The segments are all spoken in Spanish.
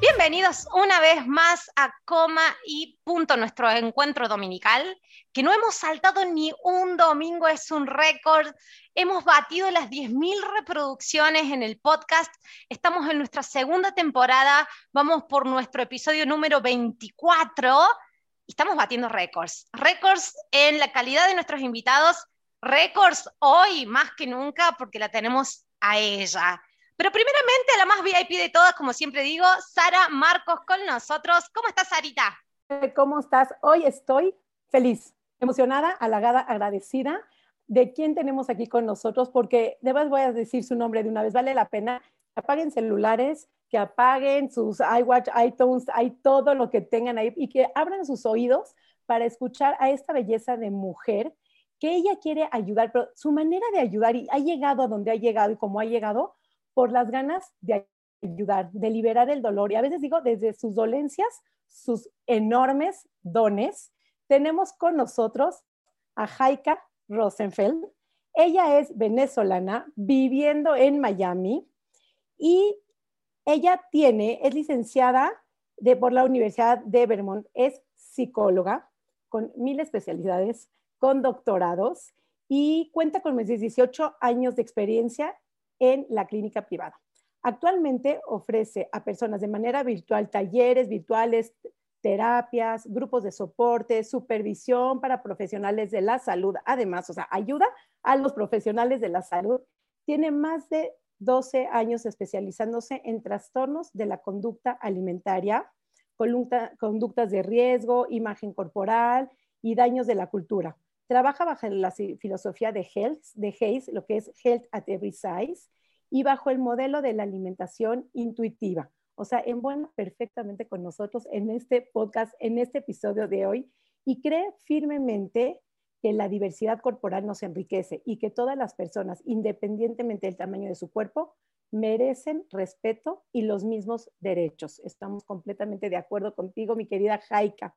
Bienvenidos una vez más a Coma y Punto, nuestro encuentro dominical, que no hemos saltado ni un domingo, es un récord. Hemos batido las 10.000 reproducciones en el podcast. Estamos en nuestra segunda temporada, vamos por nuestro episodio número 24 y estamos batiendo récords. Récords en la calidad de nuestros invitados, récords hoy más que nunca porque la tenemos a ella. Pero primeramente, la más VIP de todas, como siempre digo, Sara Marcos con nosotros. ¿Cómo estás, Sarita? ¿Cómo estás? Hoy estoy feliz, emocionada, halagada, agradecida de quién tenemos aquí con nosotros, porque de verdad voy a decir su nombre de una vez, vale la pena apaguen celulares, que apaguen sus iWatch, iTunes, hay todo lo que tengan ahí y que abran sus oídos para escuchar a esta belleza de mujer que ella quiere ayudar, pero su manera de ayudar y ha llegado a donde ha llegado y como ha llegado por las ganas de ayudar, de liberar el dolor. Y a veces digo, desde sus dolencias, sus enormes dones, tenemos con nosotros a Jaika Rosenfeld. Ella es venezolana, viviendo en Miami y ella tiene, es licenciada de, por la Universidad de Vermont, es psicóloga con mil especialidades, con doctorados y cuenta con 18 años de experiencia en la clínica privada. Actualmente ofrece a personas de manera virtual talleres virtuales, terapias, grupos de soporte, supervisión para profesionales de la salud. Además, o sea, ayuda a los profesionales de la salud. Tiene más de 12 años especializándose en trastornos de la conducta alimentaria, conductas de riesgo, imagen corporal y daños de la cultura. Trabaja bajo la filosofía de Health, de Hayes, lo que es Health at Every Size, y bajo el modelo de la alimentación intuitiva. O sea, en bueno perfectamente con nosotros en este podcast, en este episodio de hoy, y cree firmemente que la diversidad corporal nos enriquece y que todas las personas, independientemente del tamaño de su cuerpo, merecen respeto y los mismos derechos. Estamos completamente de acuerdo contigo, mi querida Jaika.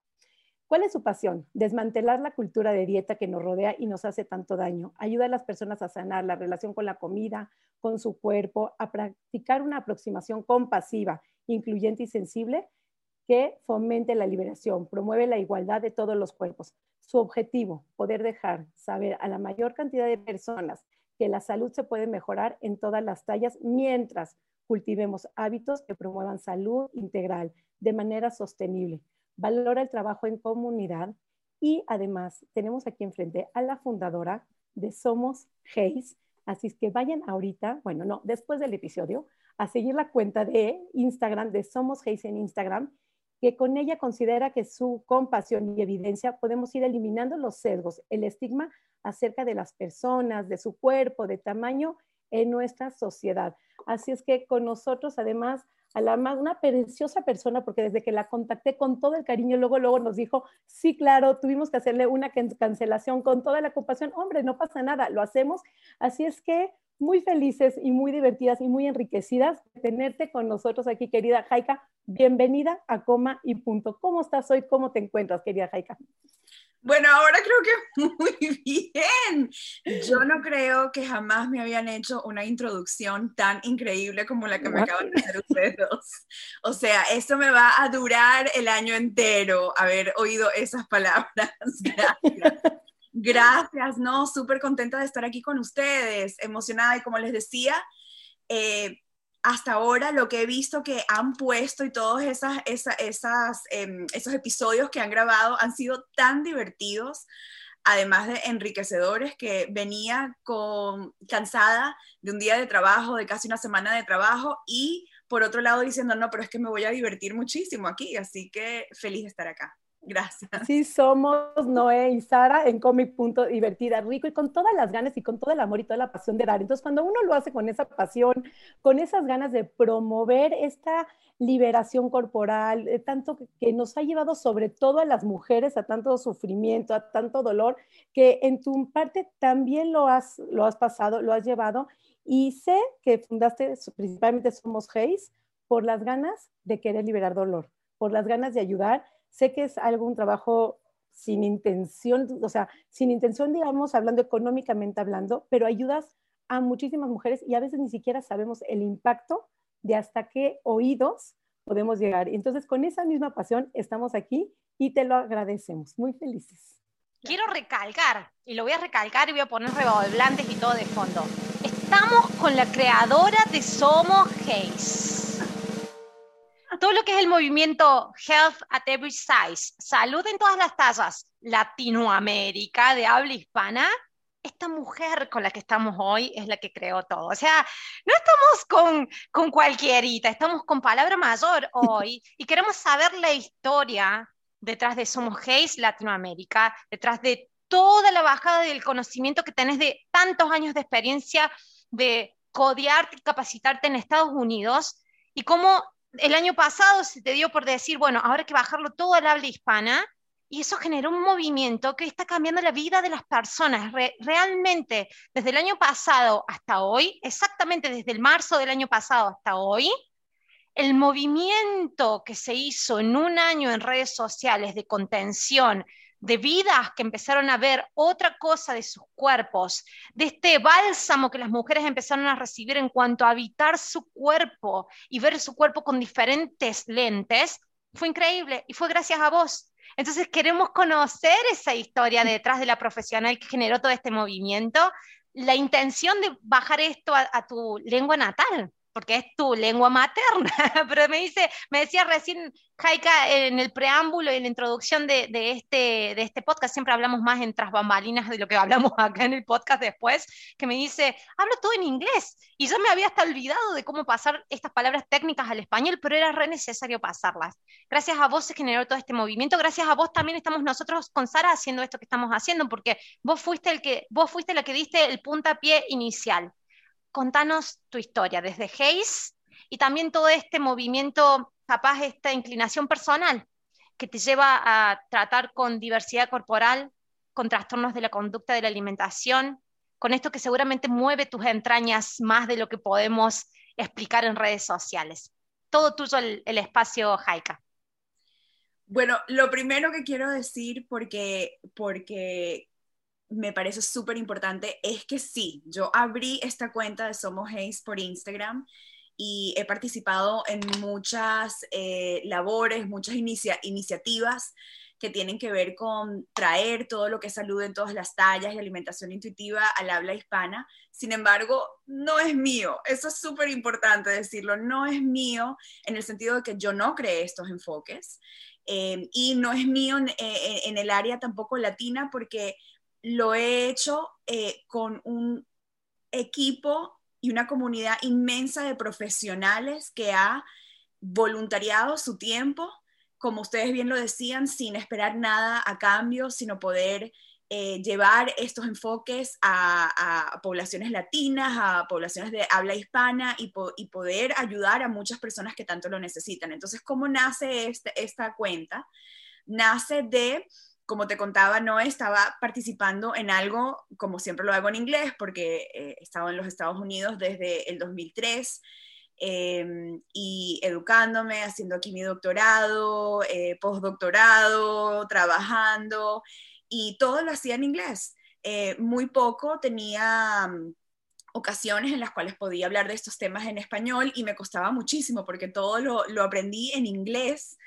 ¿Cuál es su pasión? Desmantelar la cultura de dieta que nos rodea y nos hace tanto daño. Ayuda a las personas a sanar la relación con la comida, con su cuerpo, a practicar una aproximación compasiva, incluyente y sensible que fomente la liberación, promueve la igualdad de todos los cuerpos. Su objetivo, poder dejar saber a la mayor cantidad de personas que la salud se puede mejorar en todas las tallas mientras cultivemos hábitos que promuevan salud integral de manera sostenible valora el trabajo en comunidad y además tenemos aquí enfrente a la fundadora de Somos Hayes. Así es que vayan ahorita, bueno, no, después del episodio, a seguir la cuenta de Instagram de Somos Hayes en Instagram, que con ella considera que su compasión y evidencia podemos ir eliminando los sesgos, el estigma acerca de las personas, de su cuerpo, de tamaño en nuestra sociedad. Así es que con nosotros además a la más, una preciosa persona, porque desde que la contacté con todo el cariño, luego, luego nos dijo, sí, claro, tuvimos que hacerle una cancelación con toda la ocupación. Hombre, no pasa nada, lo hacemos. Así es que muy felices y muy divertidas y muy enriquecidas de tenerte con nosotros aquí, querida Jaika. Bienvenida a Coma y Punto. ¿Cómo estás hoy? ¿Cómo te encuentras, querida Jaika? Bueno, ahora creo que muy bien. Yo no creo que jamás me habían hecho una introducción tan increíble como la que me acaban de hacer ustedes dos. O sea, eso me va a durar el año entero haber oído esas palabras. Gracias. Gracias, no, súper contenta de estar aquí con ustedes, emocionada y como les decía, eh, hasta ahora lo que he visto que han puesto y todos esas, esas, em, esos episodios que han grabado han sido tan divertidos, además de enriquecedores, que venía con, cansada de un día de trabajo, de casi una semana de trabajo y por otro lado diciendo, no, pero es que me voy a divertir muchísimo aquí, así que feliz de estar acá. Gracias. Sí, somos Noé y Sara en Comic Punto Divertida, rico y con todas las ganas y con todo el amor y toda la pasión de dar. Entonces, cuando uno lo hace con esa pasión, con esas ganas de promover esta liberación corporal, eh, tanto que, nos ha llevado sobre todo a las mujeres a tanto sufrimiento, a tanto dolor, que en tu parte también lo has, lo has pasado, lo has llevado. Y sé que fundaste principalmente Somos Hayes por las ganas de querer liberar dolor, por las ganas de ayudar Sé que es algún trabajo sin intención, o sea, sin intención, digamos, hablando económicamente hablando, pero ayudas a muchísimas mujeres y a veces ni siquiera sabemos el impacto de hasta qué oídos podemos llegar. Entonces, con esa misma pasión estamos aquí y te lo agradecemos. Muy felices. Quiero recalcar, y lo voy a recalcar y voy a poner reboblantes y todo de fondo. Estamos con la creadora de Somos Hayes todo lo que es el movimiento Health at Every Size, salud en todas las tallas, Latinoamérica de habla hispana, esta mujer con la que estamos hoy es la que creó todo. O sea, no estamos con, con cualquierita, estamos con palabra mayor hoy y queremos saber la historia detrás de Somos Hayes Latinoamérica, detrás de toda la bajada del conocimiento que tenés de tantos años de experiencia de codearte y capacitarte en Estados Unidos y cómo el año pasado se te dio por decir, bueno, ahora hay que bajarlo todo al habla hispana, y eso generó un movimiento que está cambiando la vida de las personas. realmente, desde el año pasado hasta hoy, exactamente desde el marzo del año pasado hasta hoy, el movimiento que se hizo en un año en redes sociales de contención, de vidas que empezaron a ver otra cosa de sus cuerpos, de este bálsamo que las mujeres empezaron a recibir en cuanto a habitar su cuerpo y ver su cuerpo con diferentes lentes, fue increíble y fue gracias a vos. Entonces queremos conocer esa historia detrás de la profesional que generó todo este movimiento, la intención de bajar esto a, tu lengua natal porque es tu lengua materna, pero me dice, me decía recién Jaika en el preámbulo y en la introducción de, este, de este podcast, siempre hablamos más en tras bambalinas de lo que hablamos acá en el podcast después, que me dice, hablo todo en inglés, y yo me había hasta olvidado de cómo pasar estas palabras técnicas al español, pero era re necesario pasarlas. Gracias a vos se generó todo este movimiento, gracias a vos también estamos nosotros con Sara haciendo esto que estamos haciendo, porque vos fuiste el que, vos fuiste la que diste el puntapié inicial contanos tu historia desde Hayes y también todo este movimiento, capaz esta inclinación personal que te lleva a tratar con diversidad corporal, con trastornos de la conducta de la alimentación, con esto que seguramente mueve tus entrañas más de lo que podemos explicar en redes sociales. Todo tuyo el, espacio, Jaika. Bueno, lo primero que quiero decir, porque, porque me parece súper importante es que sí, yo abrí esta cuenta de Somos Hayes por Instagram y he participado en muchas eh, labores, muchas iniciativas que tienen que ver con traer todo lo que es salud en todas las tallas y alimentación intuitiva al habla hispana. Sin embargo, no es mío. Eso es súper importante decirlo. No es mío en el sentido de que yo no creé estos enfoques. Eh, y no es mío en, en el área tampoco latina porque lo he hecho eh, con un equipo y una comunidad inmensa de profesionales que ha voluntariado su tiempo, como ustedes bien lo decían, sin esperar nada a cambio, sino poder eh, llevar estos enfoques a, poblaciones latinas, a poblaciones de habla hispana y, poder ayudar a muchas personas que tanto lo necesitan. Entonces, ¿cómo nace este, esta cuenta? Nace de como te contaba, no estaba participando en algo como siempre lo hago en inglés, porque eh, he estado en los Estados Unidos desde el 2003 em, y educándome, haciendo aquí mi doctorado, eh, postdoctorado, trabajando, y todo lo hacía en inglés. Eh, muy poco tenía ocasiones en las cuales podía hablar de estos temas en español y me costaba muchísimo porque todo lo, lo aprendí en inglés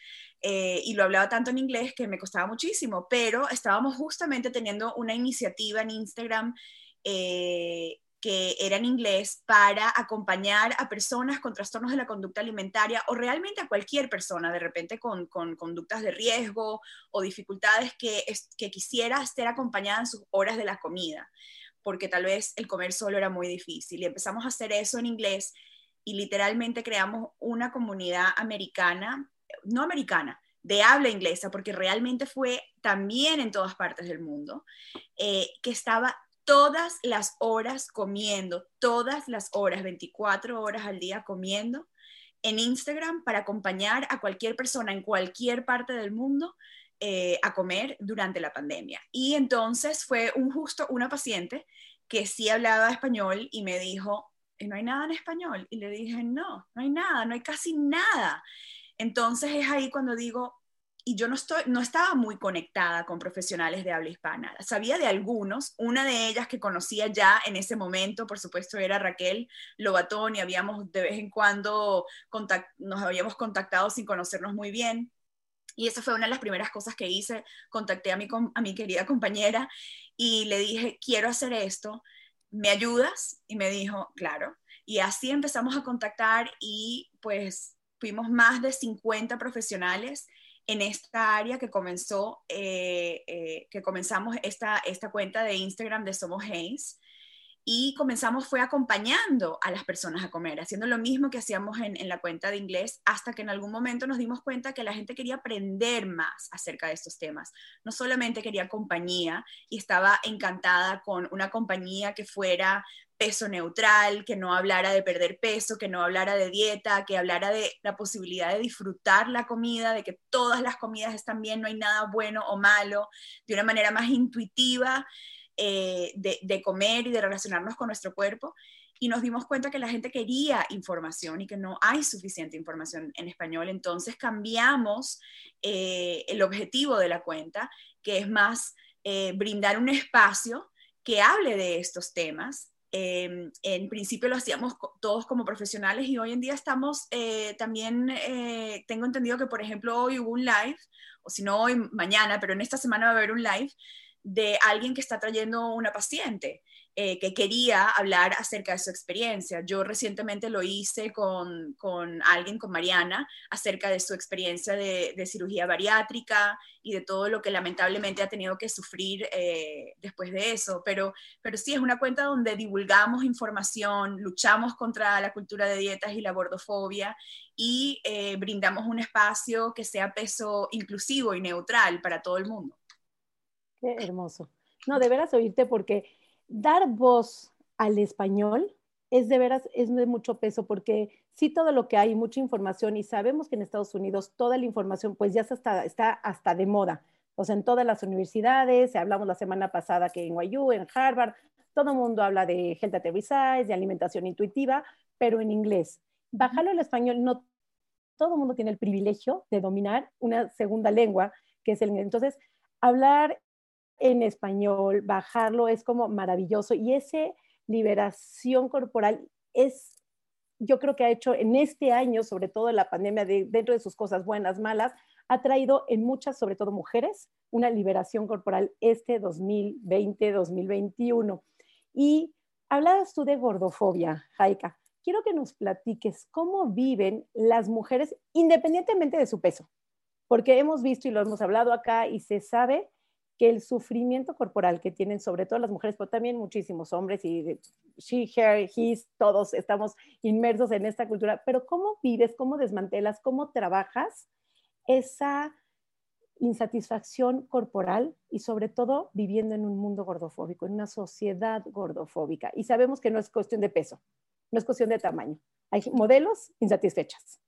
eh, y lo hablaba tanto en inglés que me costaba muchísimo, pero estábamos justamente teniendo una iniciativa en Instagram eh, que era en inglés para acompañar a personas con trastornos de la conducta alimentaria o realmente a cualquier persona de repente con, con conductas de riesgo o dificultades que, que quisiera ser acompañada en sus horas de la comida, porque tal vez el comer solo era muy difícil. Y empezamos a hacer eso en inglés y literalmente creamos una comunidad americana no americana, de habla inglesa, porque realmente fue también en todas partes del mundo, eh, que estaba todas las horas comiendo, todas las horas, 24 horas al día comiendo en Instagram para acompañar a cualquier persona en cualquier parte del mundo eh, a comer durante la pandemia. Y entonces fue un justo una paciente que sí hablaba español y me dijo, no hay nada en español. Y le dije, no, no hay nada, no hay casi nada. Entonces es ahí cuando digo, y yo no, estoy, no estaba muy conectada con profesionales de habla hispana. Sabía de algunos, una de ellas que conocía ya en ese momento, por supuesto, era Raquel Lobatón y habíamos de vez en cuando nos habíamos contactado sin conocernos muy bien. Y esa fue una de las primeras cosas que hice. Contacté a mi, a mi querida compañera y le dije, quiero hacer esto, ¿me ayudas? Y me dijo, claro. Y así empezamos a contactar y pues fuimos más de 50 profesionales en esta área que comenzó, eh, eh, que comenzamos esta, esta cuenta de Instagram de Somos Hayes y comenzamos fue acompañando a las personas a comer, haciendo lo mismo que hacíamos en, la cuenta de inglés, hasta que en algún momento nos dimos cuenta que la gente quería aprender más acerca de estos temas. No solamente quería compañía y estaba encantada con una compañía que fuera peso neutral, que no hablara de perder peso, que no hablara de dieta, que hablara de la posibilidad de disfrutar la comida, de que todas las comidas están bien, no hay nada bueno o malo, de una manera más intuitiva eh, de, comer y de relacionarnos con nuestro cuerpo. Y nos dimos cuenta que la gente quería información y que no hay suficiente información en español. Entonces cambiamos eh, el objetivo de la cuenta, que es más eh, brindar un espacio que hable de estos temas em, en principio lo hacíamos todos como profesionales y hoy en día estamos también, tengo entendido que por ejemplo hoy hubo un live, o si no hoy, mañana, pero en esta semana va a haber un live de alguien que está trayendo una paciente eh, que quería hablar acerca de su experiencia. Yo recientemente lo hice con, alguien, con Mariana, acerca de su experiencia de, cirugía bariátrica y de todo lo que lamentablemente ha tenido que sufrir eh, después de eso. Pero, pero sí, es una cuenta donde divulgamos información, luchamos contra la cultura de dietas y la gordofobia y eh, brindamos un espacio que sea peso inclusivo y neutral para todo el mundo. Qué hermoso. No, de veras oírte porque dar voz al español es de veras, es de mucho peso porque sí todo lo que hay, mucha información y sabemos que en Estados Unidos toda la información pues ya está, está hasta de moda. O sea, en todas las universidades, hablamos la semana pasada que en NYU, en Harvard, todo el mundo habla de health at de alimentación intuitiva, pero en inglés. Bajarlo al español, no todo el mundo tiene el privilegio de dominar una segunda lengua, que es el inglés. Entonces, hablar en español, bajarlo es como maravilloso y esa liberación corporal es, yo creo que ha hecho en este año, sobre todo la pandemia, dentro de sus cosas buenas, malas, ha traído en muchas, sobre todo mujeres, una liberación corporal este 2020-2021. Y hablabas tú de gordofobia, Jaika. Quiero que nos platiques cómo viven las mujeres independientemente de su peso, porque hemos visto y lo hemos hablado acá y se sabe que el sufrimiento corporal que tienen sobre todo las mujeres, pero también muchísimos hombres y she, her, his, todos estamos inmersos en esta cultura, pero ¿cómo vives, cómo desmantelas, cómo trabajas esa insatisfacción corporal y sobre todo viviendo en un mundo gordofóbico, en una sociedad gordofóbica? Y sabemos que no es cuestión de peso, no es cuestión de tamaño. Hay modelos insatisfechas.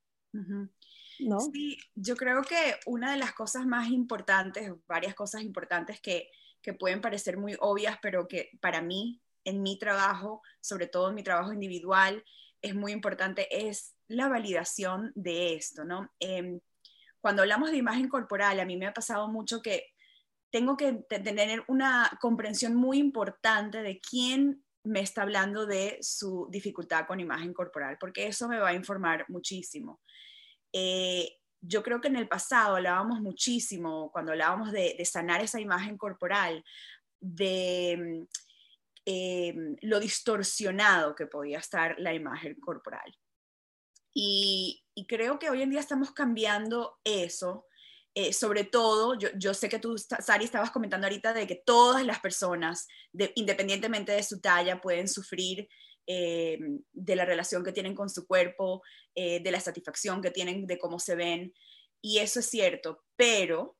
Sí, yo creo que una de las cosas más importantes, varias cosas importantes que, que pueden parecer muy obvias, pero que para mí, en mi trabajo, sobre todo en mi trabajo individual, es muy importante, es la validación de esto, ¿no? Em, cuando hablamos de imagen corporal, a mí me ha pasado mucho que tengo que tener una comprensión muy importante de quién me está hablando de su dificultad con imagen corporal, porque eso me va a informar muchísimo. Eh, yo creo que en el pasado hablábamos muchísimo, cuando hablábamos de, sanar esa imagen corporal, de eh, lo distorsionado que podía estar la imagen corporal. Y, creo que hoy en día estamos cambiando eso. Eh, sobre todo, yo, sé que tú, Sari, estabas comentando ahorita de que todas las personas, independientemente de su talla, pueden sufrir eh, de la relación que tienen con su cuerpo, eh, de la satisfacción que tienen de cómo se ven. y eso es cierto, pero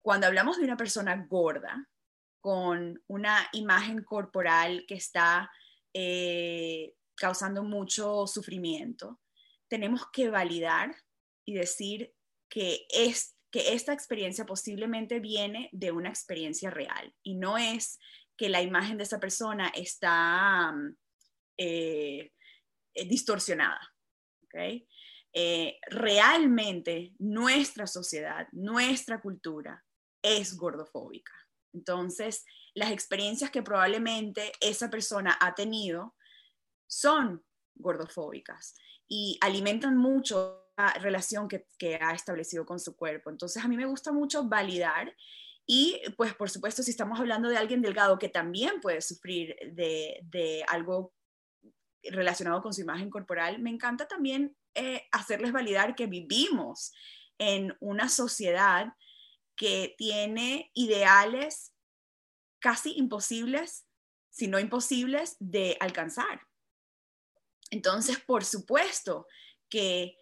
cuando hablamos de una persona gorda, con una imagen corporal que está eh, causando mucho sufrimiento, tenemos que validar y decir que, es, que esta experiencia posiblemente viene de una experiencia real y no es que la imagen de esa persona está eh, eh, distorsionada. realmente nuestra sociedad, nuestra cultura es gordofóbica. Entonces, las experiencias que probablemente esa persona ha tenido son gordofóbicas y alimentan mucho la relación que, ha establecido con su cuerpo. Entonces, a mí me gusta mucho validar y, pues, por supuesto, si estamos hablando de alguien delgado que también puede sufrir de, algo relacionado con su imagen corporal, me encanta también eh, hacerles validar que vivimos en una sociedad que tiene ideales casi imposibles, si no imposibles, de alcanzar. Entonces, por supuesto que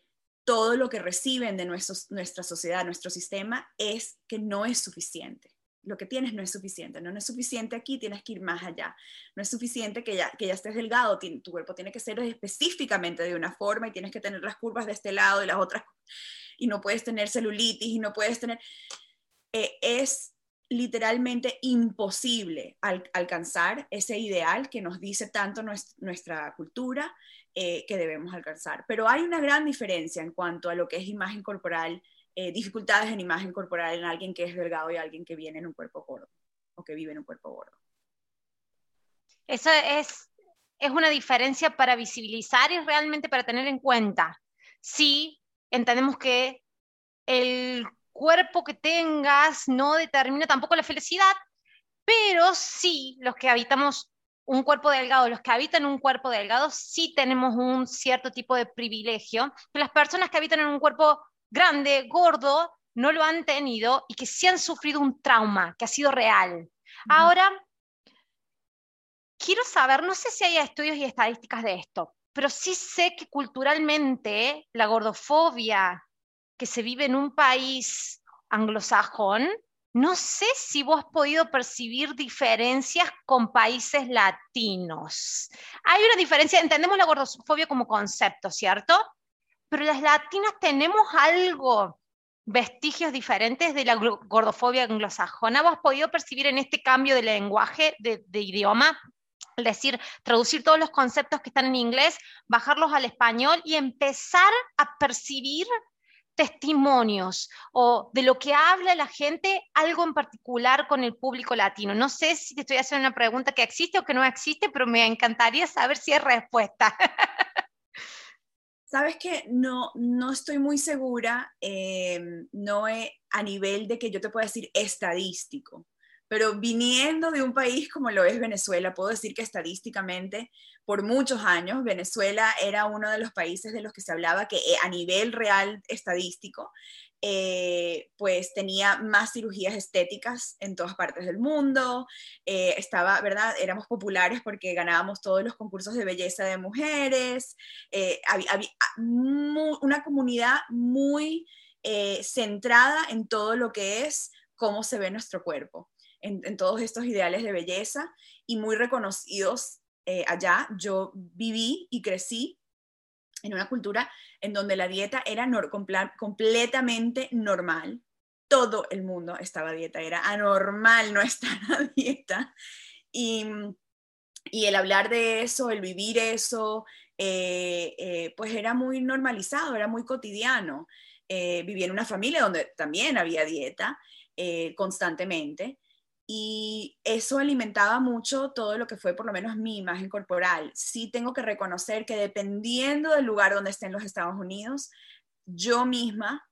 todo lo que reciben de nuestra sociedad, nuestro sistema, es que no es suficiente. Lo que tienes no es suficiente, no, es suficiente aquí, tienes que ir más allá. No es suficiente que ya, que ya estés delgado, tu cuerpo tiene que ser específicamente de una forma y tienes que tener las curvas de este lado y las otras, y no puedes tener celulitis y no puedes tener... Eh, es literalmente imposible alcanzar ese ideal que nos dice tanto nuestra, cultura eh, que debemos alcanzar. Pero hay una gran diferencia en cuanto a lo que es imagen corporal, eh, dificultades en imagen corporal en alguien que es delgado y alguien que viene en un cuerpo gordo o que vive en un cuerpo gordo. Eso es, es una diferencia para visibilizar y realmente para tener en cuenta. Sí, entendemos que el cuerpo que tengas no determina tampoco la felicidad, pero sí los que habitamos un cuerpo delgado, los que habitan un cuerpo delgado, sí tenemos un cierto tipo de privilegio, que las personas que habitan en un cuerpo grande, gordo, no lo han tenido y que sí han sufrido un trauma que ha sido real. Ahora, quiero saber, no sé si hay estudios y estadísticas de esto, pero sí sé que culturalmente la gordofobia que se vive en un país anglosajón, no sé si vos has podido percibir diferencias con países latinos. Hay una diferencia, entendemos la gordofobia como concepto, ¿cierto? Pero las latinas tenemos algo, vestigios diferentes de la gordofobia anglosajona. ¿Vos has podido percibir en este cambio de lenguaje, de, idioma, es decir, traducir todos los conceptos que están en inglés, bajarlos al español y empezar a percibir testimonios o de lo que habla la gente, algo en particular con el público latino. No sé si te estoy haciendo una pregunta que existe o que no existe, pero me encantaría saber si hay respuesta. Sabes que no, no estoy muy segura, eh, no a nivel de que yo te pueda decir estadístico, pero viniendo de un país como lo es Venezuela, puedo decir que estadísticamente, por muchos años, Venezuela era uno de los países de los que se hablaba que eh, a nivel real estadístico, eh, pues tenía más cirugías estéticas en todas partes del mundo, eh, estaba, ¿verdad? Éramos populares porque ganábamos todos los concursos de belleza de mujeres, había, ah, una comunidad muy centrada en todo lo que es cómo se ve nuestro cuerpo en, todos estos ideales de belleza y muy reconocidos eh, allá. Yo viví y crecí en una cultura en donde la dieta era completamente normal. Todo el mundo estaba a dieta, era anormal no estar a dieta. Y, y el hablar de eso, el vivir eso, eh, eh, pues era muy normalizado, era muy cotidiano. viví en una familia donde también había dieta constantemente y eso alimentaba mucho todo lo que fue por lo menos mi imagen corporal. Sí tengo que reconocer que dependiendo del lugar donde esté en los Estados Unidos, yo misma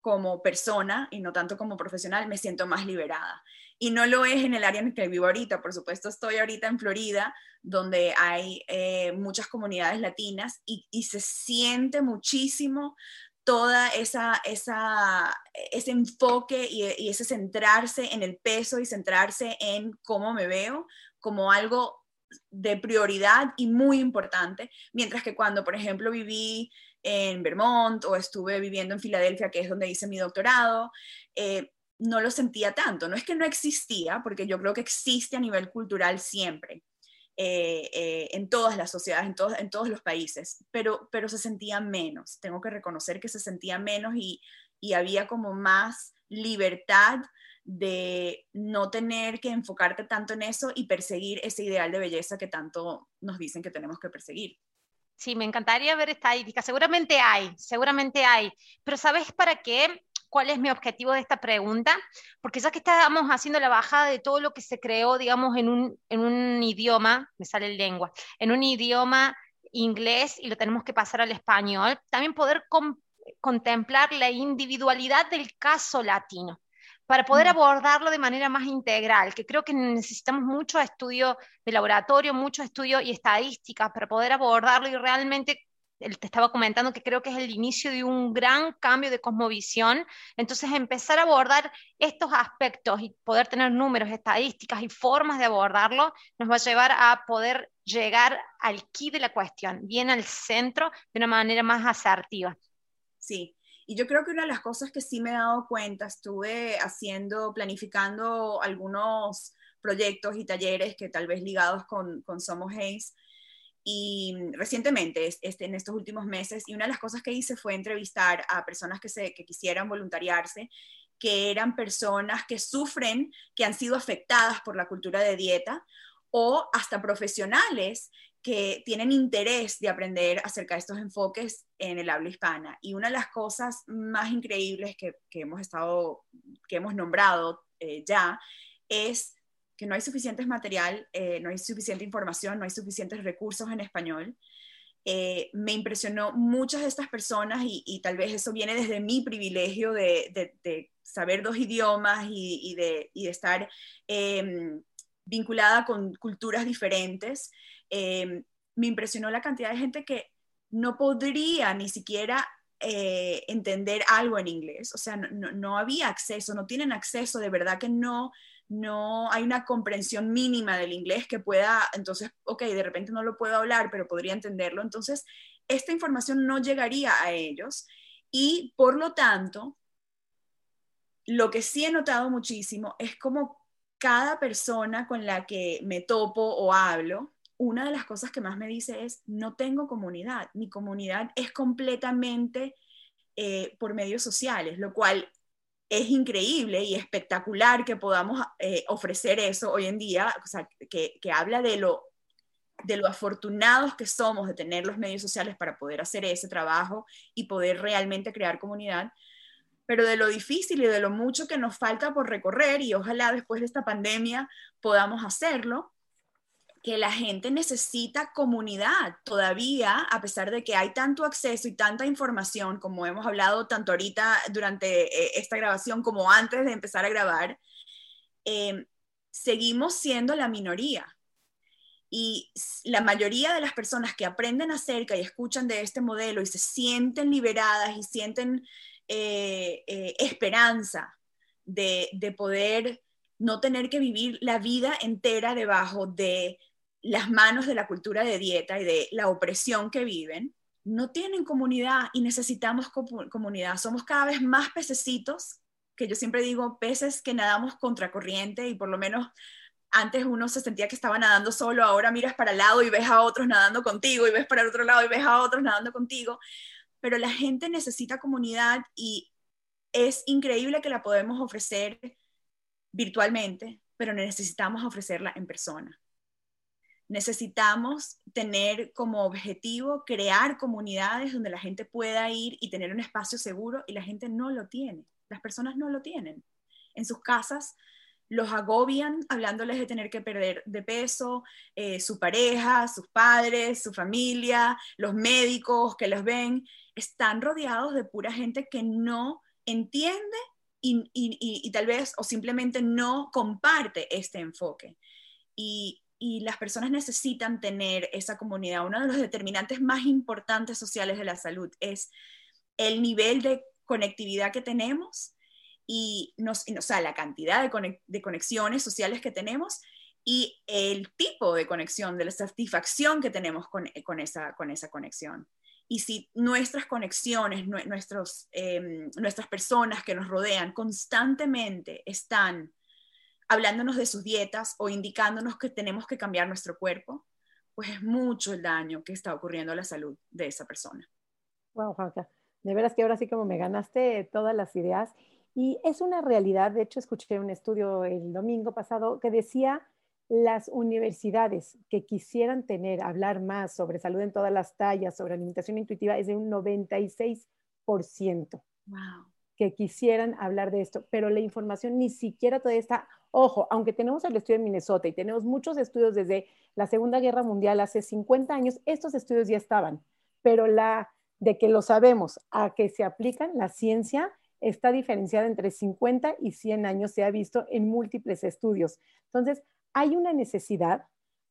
como persona y no tanto como profesional me siento más liberada. Y no lo es en el área en que vivo ahorita. Por supuesto, estoy ahorita en Florida, donde hay eh, muchas comunidades latinas y, y se siente muchísimo toda esa, ese enfoque y, ese centrarse en el peso y centrarse en cómo me veo como algo de prioridad y muy importante, mientras que cuando, por ejemplo, viví en Vermont o estuve viviendo en Filadelfia, que es donde hice mi doctorado, eh, no lo sentía tanto. No es que no existía, porque yo creo que existe a nivel cultural siempre. Eh, eh, en todas las sociedades, en en todos los países, pero, pero se sentía menos. Tengo que reconocer que se sentía menos y, y había como más libertad de no tener que enfocarte tanto en eso y perseguir ese ideal de belleza que tanto nos dicen que tenemos que perseguir. Sí, me encantaría ver estadísticas. Seguramente hay, seguramente hay. Pero ¿sabes para qué? ¿Cuál es mi objetivo de esta pregunta? Porque ya que estamos haciendo la bajada de todo lo que se creó, digamos, en un, en un idioma, me sale lengua, en un idioma inglés y lo tenemos que pasar al español, también poder contemplar la individualidad del caso latino para poder mm. abordarlo de manera más integral, que creo que necesitamos mucho estudio de laboratorio, mucho estudio y estadísticas para poder abordarlo y realmente te estaba comentando que creo que es el inicio de un gran cambio de cosmovisión. Entonces, empezar a abordar estos aspectos y poder tener números, estadísticas y formas de abordarlo nos va a llevar a poder llegar al key de la cuestión, bien al centro, de una manera más asertiva. Sí, y yo creo que una de las cosas que sí me he dado cuenta, estuve haciendo, planificando algunos proyectos y talleres que tal vez ligados con, con Somos Hayes, y recientemente, este, en estos últimos meses, y una de las cosas que hice fue entrevistar a personas que, se, quisieran voluntariarse, que eran personas que sufren, que han sido afectadas por la cultura de dieta, o hasta profesionales que tienen interés de aprender acerca de estos enfoques en el habla hispana. Y una de las cosas más increíbles que, hemos estado, que hemos nombrado eh, ya, es que no hay suficiente material, eh, no hay suficiente información, no hay suficientes recursos en español. Eh, me impresionó muchas de estas personas y, tal vez eso viene desde mi privilegio de, saber dos idiomas y, de, estar em, vinculada con culturas diferentes. Em, me impresionó la cantidad de gente que no podría ni siquiera eh, entender algo en inglés, o sea, no, había acceso, no tienen acceso, de verdad que no, no hay una comprensión mínima del inglés que pueda, entonces, ok, de repente no lo puedo hablar, pero podría entenderlo, entonces esta información no llegaría a ellos. Y por lo tanto, lo que sí he notado muchísimo es como cada persona con la que me topo o hablo, una de las cosas que más me dice es, no tengo comunidad, mi comunidad es completamente eh, por medios sociales, lo cual es increíble y espectacular que podamos eh, ofrecer eso hoy en día, o sea, que, que, habla de lo, de lo afortunados que somos de tener los medios sociales para poder hacer ese trabajo y poder realmente crear comunidad, pero de lo difícil y de lo mucho que nos falta por recorrer y ojalá después de esta pandemia podamos hacerlo que la gente necesita comunidad todavía, a pesar de que hay tanto acceso y tanta información, como hemos hablado tanto ahorita durante eh, esta grabación como antes de empezar a grabar, eh, seguimos siendo la minoría. Y la mayoría de las personas que aprenden acerca y escuchan de este modelo y se sienten liberadas y sienten eh, esperanza de, de poder no tener que vivir la vida entera debajo de las manos de la cultura de dieta y de la opresión que viven, no tienen comunidad y necesitamos comunidad. Somos cada vez más pececitos, que yo siempre digo, peces que nadamos contracorriente y por lo menos antes uno se sentía que estaba nadando solo, ahora miras para el lado y ves a otros nadando contigo y ves para el otro lado y ves a otros nadando contigo. Pero la gente necesita comunidad y es increíble que la podemos ofrecer virtualmente, pero necesitamos ofrecerla en persona necesitamos tener como objetivo crear comunidades donde la gente pueda ir y tener un espacio seguro y la gente no lo tiene. Las personas no lo tienen. En sus casas los agobian hablándoles de tener que perder de peso, eh, su pareja, sus padres, su familia, los médicos que los ven, están rodeados de pura gente que no entiende y, tal vez o simplemente no comparte este enfoque. Y y las personas necesitan tener esa comunidad. Uno de los determinantes más importantes sociales de la salud es el nivel de conectividad que tenemos y, nos, o sea, la cantidad de, conexiones sociales que tenemos y el tipo de conexión, de la satisfacción que tenemos con, esa, con esa conexión. Y si nuestras conexiones, nuestros, em, nuestras personas que nos rodean constantemente están hablándonos de sus dietas o indicándonos que tenemos que cambiar nuestro cuerpo, pues es mucho el daño que está ocurriendo a la salud de esa persona. Wow, Juanca, de veras que ahora sí como me ganaste todas las ideas y es una realidad, de hecho escuché un estudio el domingo pasado que decía las universidades que quisieran tener, hablar más sobre salud en todas las tallas, sobre alimentación intuitiva, es de un 96%. Wow. Que quisieran hablar de esto, pero la información ni siquiera todavía está. Ojo, aunque tenemos el estudio en Minnesota y tenemos muchos estudios desde la Segunda Guerra Mundial hace 50 años, estos estudios ya estaban, pero la de que lo sabemos a que se aplican, la ciencia está diferenciada entre 50 y 100 años, se ha visto en múltiples estudios. Entonces, hay una necesidad,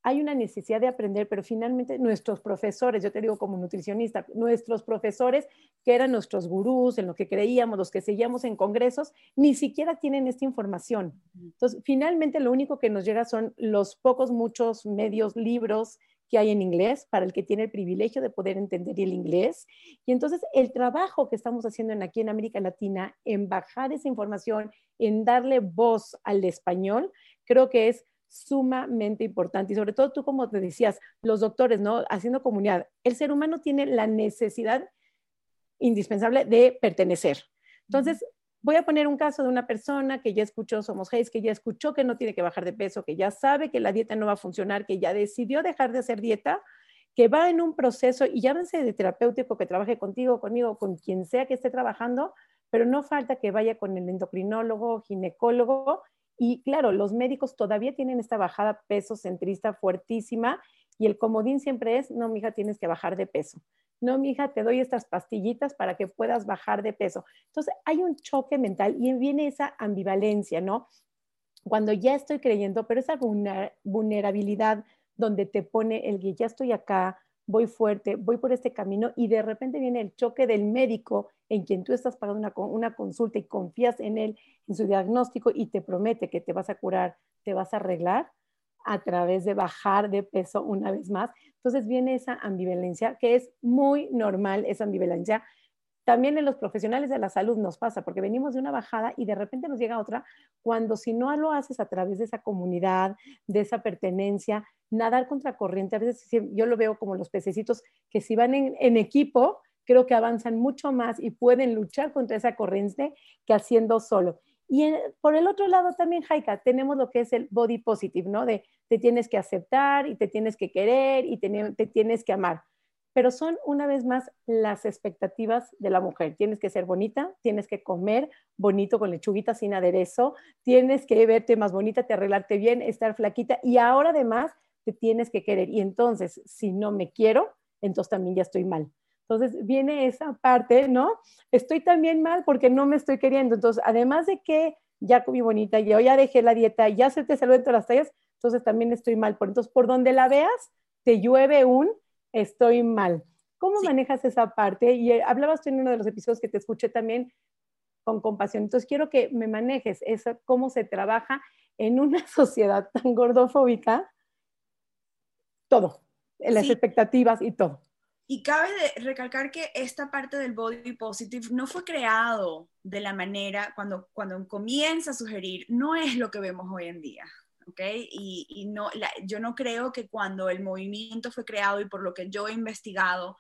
hay una necesidad de aprender, pero finalmente nuestros profesores, yo te digo como nutricionista, nuestros profesores, que eran nuestros gurús, en lo que creíamos, los que seguíamos en congresos, ni siquiera tienen esta información. Entonces, finalmente lo único que nos llega son los pocos, muchos medios, libros que hay en inglés para el que tiene el privilegio de poder entender el inglés. Y entonces el trabajo que estamos haciendo en, aquí en América Latina en bajar esa información, en darle voz al español, creo que es sumamente importante. Y sobre todo tú, como te decías, los doctores, ¿no? Haciendo comunidad. El ser humano tiene la necesidad indispensable de pertenecer. Entonces, voy a poner un caso de una persona que ya escuchó Somos Hayes, que ya escuchó que no tiene que bajar de peso, que ya sabe que la dieta no va a funcionar, que ya decidió dejar de hacer dieta, que va en un proceso, y llámense de terapéutico que trabaje contigo, conmigo, con quien sea que esté trabajando, pero no falta que vaya con el endocrinólogo, ginecólogo, y claro, los médicos todavía tienen esta bajada peso centrista fuertísima y el comodín siempre es, no, mija, tienes que bajar de peso. No, mija, te doy estas pastillitas para que puedas bajar de peso. Entonces, hay un choque mental y viene esa ambivalencia, ¿no? Cuando ya estoy creyendo, pero esa vulnerabilidad donde te pone el que ya estoy acá, voy fuerte, voy por este camino y de repente viene el choque del médico en quien tú estás pagando una, una, consulta y confías en él, en su diagnóstico y te promete que te vas a curar, te vas a arreglar a través de bajar de peso una vez más. Entonces viene esa ambivalencia que es muy normal, esa ambivalencia. También en los profesionales de la salud nos pasa, porque venimos de una bajada y de repente nos llega otra, cuando si no lo haces a través de esa comunidad, de esa pertenencia, nadar contra corriente, a veces yo lo veo como los pececitos que si van en, equipo, creo que avanzan mucho más y pueden luchar contra esa corriente que haciendo solo. Y por el otro lado también, Jaika, tenemos lo que es el body positive, ¿no? De te tienes que aceptar y te tienes que querer y te tienes que amar pero son una vez más las expectativas de la mujer. Tienes que ser bonita, tienes que comer bonito con lechuguita sin aderezo, tienes que verte más bonita, te arreglarte bien, estar flaquita y ahora además te tienes que querer. Y entonces, si no me quiero, entonces también ya estoy mal. Entonces viene esa parte, ¿no? Estoy también mal porque no me estoy queriendo. Entonces, además de que ya comí bonita, yo ya dejé la dieta, ya se te salud en todas las tallas, entonces también estoy mal. Por entonces, por donde la veas, te llueve un estoy mal. ¿Cómo manejas esa parte? Y eh, hablabas tú en uno de los episodios que te escuché también con compasión. Entonces quiero que me manejes eso, cómo se trabaja en una sociedad tan gordofóbica, todo, las expectativas y todo. Y cabe recalcar que esta parte del body positive no fue creado de la manera, cuando, cuando comienza a sugerir, no es lo que vemos hoy en día. ¿Ok? Y, no, yo no creo que cuando el movimiento fue creado y por lo que yo he investigado,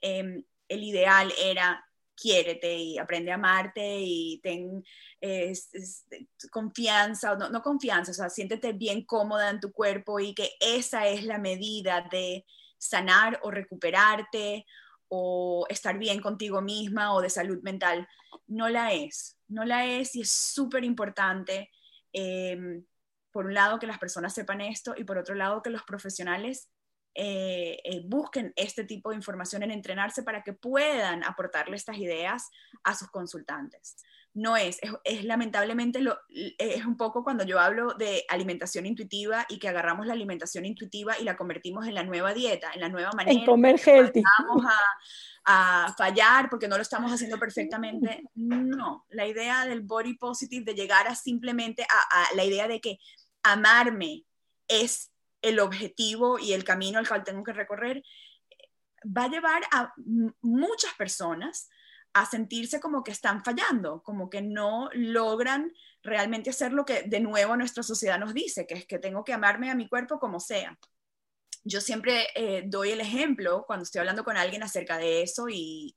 em, el ideal era quiérete y aprende a amarte y ten confianza, no, no confianza, o sea, siéntete bien cómoda en tu cuerpo y que esa es la medida de sanar o recuperarte o estar bien contigo misma o de salud mental. No la es, no la es y es súper importante em, por un lado, que las personas sepan esto y por otro lado, que los profesionales eh, eh, busquen este tipo de información en entrenarse para que puedan aportarle estas ideas a sus consultantes. No es, es, lamentablemente lo, es un poco cuando yo hablo de alimentación intuitiva y que agarramos la alimentación intuitiva y la convertimos en la nueva dieta, en la nueva manera. En comer healthy. Vamos a, a fallar porque no lo estamos haciendo perfectamente. No, la idea del body positive, de llegar a simplemente a, a la idea de que amarme es el objetivo y el camino al cual tengo que recorrer, va a llevar a muchas personas a sentirse como que están fallando, como que no logran realmente hacer lo que de nuevo nuestra sociedad nos dice, que es que tengo que amarme a mi cuerpo como sea. Yo siempre eh, doy el ejemplo cuando estoy hablando con alguien acerca de eso y,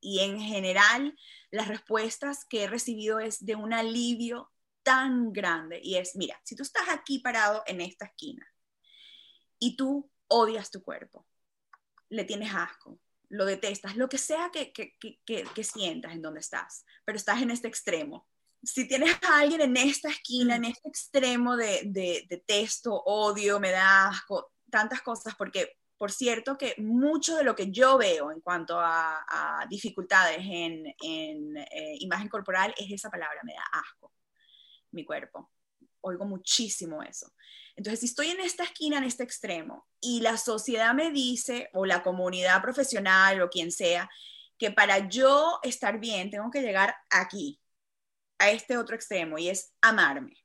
y en general las respuestas que he recibido es de un alivio tan grande y es, mira, si tú estás aquí parado en esta esquina y tú odias tu cuerpo, le tienes asco, lo detestas, lo que sea que, que, sientas en donde estás, pero estás en este extremo. Si tienes a alguien en esta esquina, en este extremo de, de, detesto, odio, me da asco, tantas cosas, porque por cierto que mucho de lo que yo veo en cuanto a, dificultades en, en eh, imagen corporal es esa palabra, me da asco, mi cuerpo. Oigo muchísimo eso. Entonces, si estoy en esta esquina, en este extremo, y la sociedad me dice, o la comunidad profesional, o quien sea, que para yo estar bien tengo que llegar aquí, a este otro extremo, y es amarme.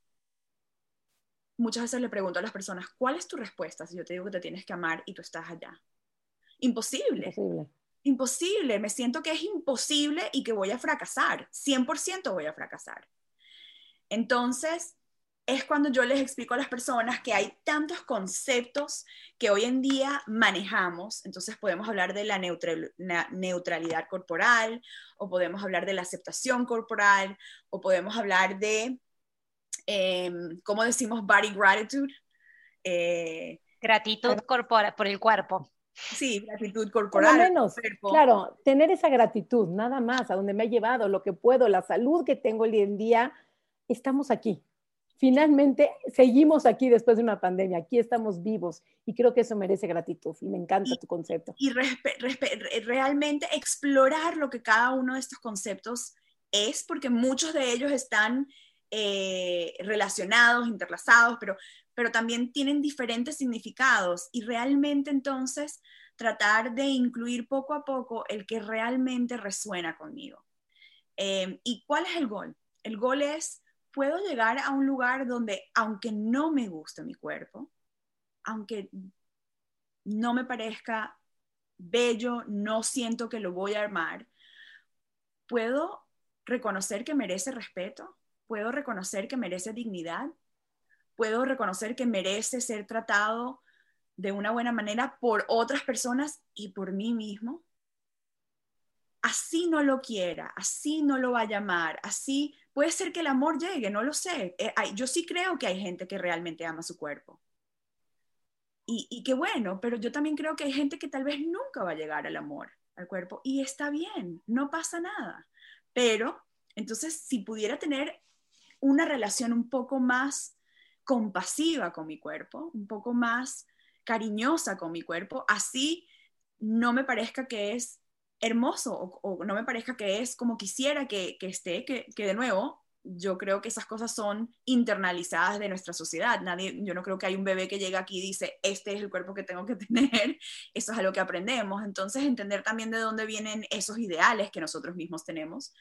Muchas veces le pregunto a las personas, ¿cuál es tu respuesta si yo te digo que te tienes que amar y tú estás allá? Imposible. Imposible. Imposible. Me siento que es imposible y que voy a fracasar. 100% voy a fracasar. Entonces, es cuando yo les explico a las personas que hay tantos conceptos que hoy en día manejamos. Entonces podemos hablar de la neutralidad corporal, o podemos hablar de la aceptación corporal, o podemos hablar de, eh, ¿cómo decimos? Body gratitude. Eh, gratitud corporal por el cuerpo. Sí, gratitud corporal. menos, claro, tener esa gratitud, nada más, a donde me ha llevado, lo que puedo, la salud que tengo hoy en día, estamos aquí finalmente seguimos aquí después de una pandemia, aquí estamos vivos y creo que eso merece gratitud y me encanta tu concepto. Y realmente explorar lo que cada uno de estos conceptos es, porque muchos de ellos están eh, relacionados, interlazados, pero, pero también tienen diferentes significados y realmente entonces tratar de incluir poco a poco el que realmente resuena conmigo. Eh, ¿Y cuál es el gol? El gol es puedo llegar a un lugar donde, aunque no me guste mi cuerpo, aunque no me parezca bello, no siento que lo voy a armar, puedo reconocer que merece respeto, puedo reconocer que merece dignidad, puedo reconocer que merece ser tratado de una buena manera por otras personas y por mí mismo. Así no lo quiera, así no lo va a llamar, así puede ser que el amor llegue, no lo sé. Eh, yo sí creo que hay gente que realmente ama su cuerpo. Y, y qué bueno, pero yo también creo que hay gente que tal vez nunca va a llegar al amor, al cuerpo. Y está bien, no pasa nada. Pero entonces, si pudiera tener una relación un poco más compasiva con mi cuerpo, un poco más cariñosa con mi cuerpo, así no me parezca que es hermoso o, no me parezca que es como quisiera que, esté, que, de nuevo, yo creo que esas cosas son internalizadas de nuestra sociedad. Nadie, yo no creo que hay un bebé que llega aquí y dice, este es el cuerpo que tengo que tener. Eso es algo que aprendemos. Entonces, entender también de dónde vienen esos ideales que nosotros mismos tenemos.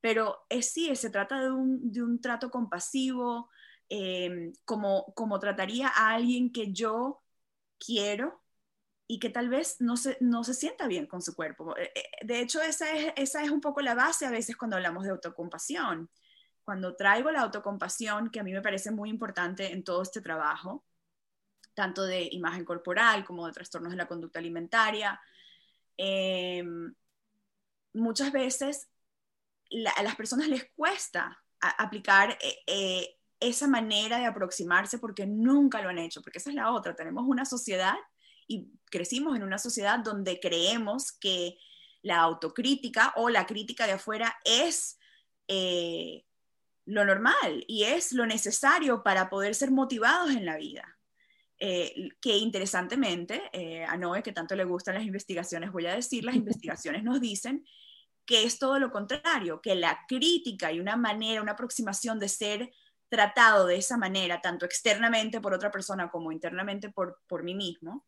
Pero es sí, se trata de un, trato compasivo, eh, como, como trataría a alguien que yo quiero y que tal vez no se, no se sienta bien con su cuerpo. Eh, eh, de hecho, esa es, esa es un poco la base a veces cuando hablamos de autocompasión. Cuando traigo la autocompasión, que a mí me parece muy importante en todo este trabajo, tanto de imagen corporal como de trastornos de la conducta alimentaria, em, muchas veces a las personas les cuesta aplicar eh, esa manera de aproximarse porque nunca lo han hecho, porque esa es la otra. Tenemos una sociedad y crecimos en una sociedad donde creemos que la autocrítica o la crítica de afuera es eh, lo normal y es lo necesario para poder ser motivados en la vida. Eh, que interesantemente, eh, a Noé, que tanto le gustan las investigaciones, voy a decir, las investigaciones nos dicen que es todo lo contrario, que la crítica y una manera, una aproximación de ser tratado de esa manera, tanto externamente por otra persona como internamente por, por mí mismo,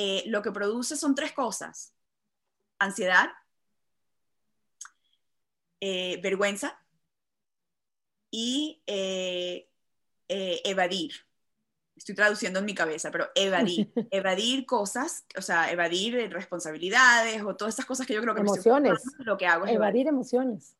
eh, lo que produce son tres cosas. Ansiedad, eh, vergüenza y eh, evadir. estoy traduciendo en mi cabeza, pero evadir, evadir cosas, o sea, evadir responsabilidades o todas estas cosas que yo creo que emociones. lo que hago es evadir, emociones.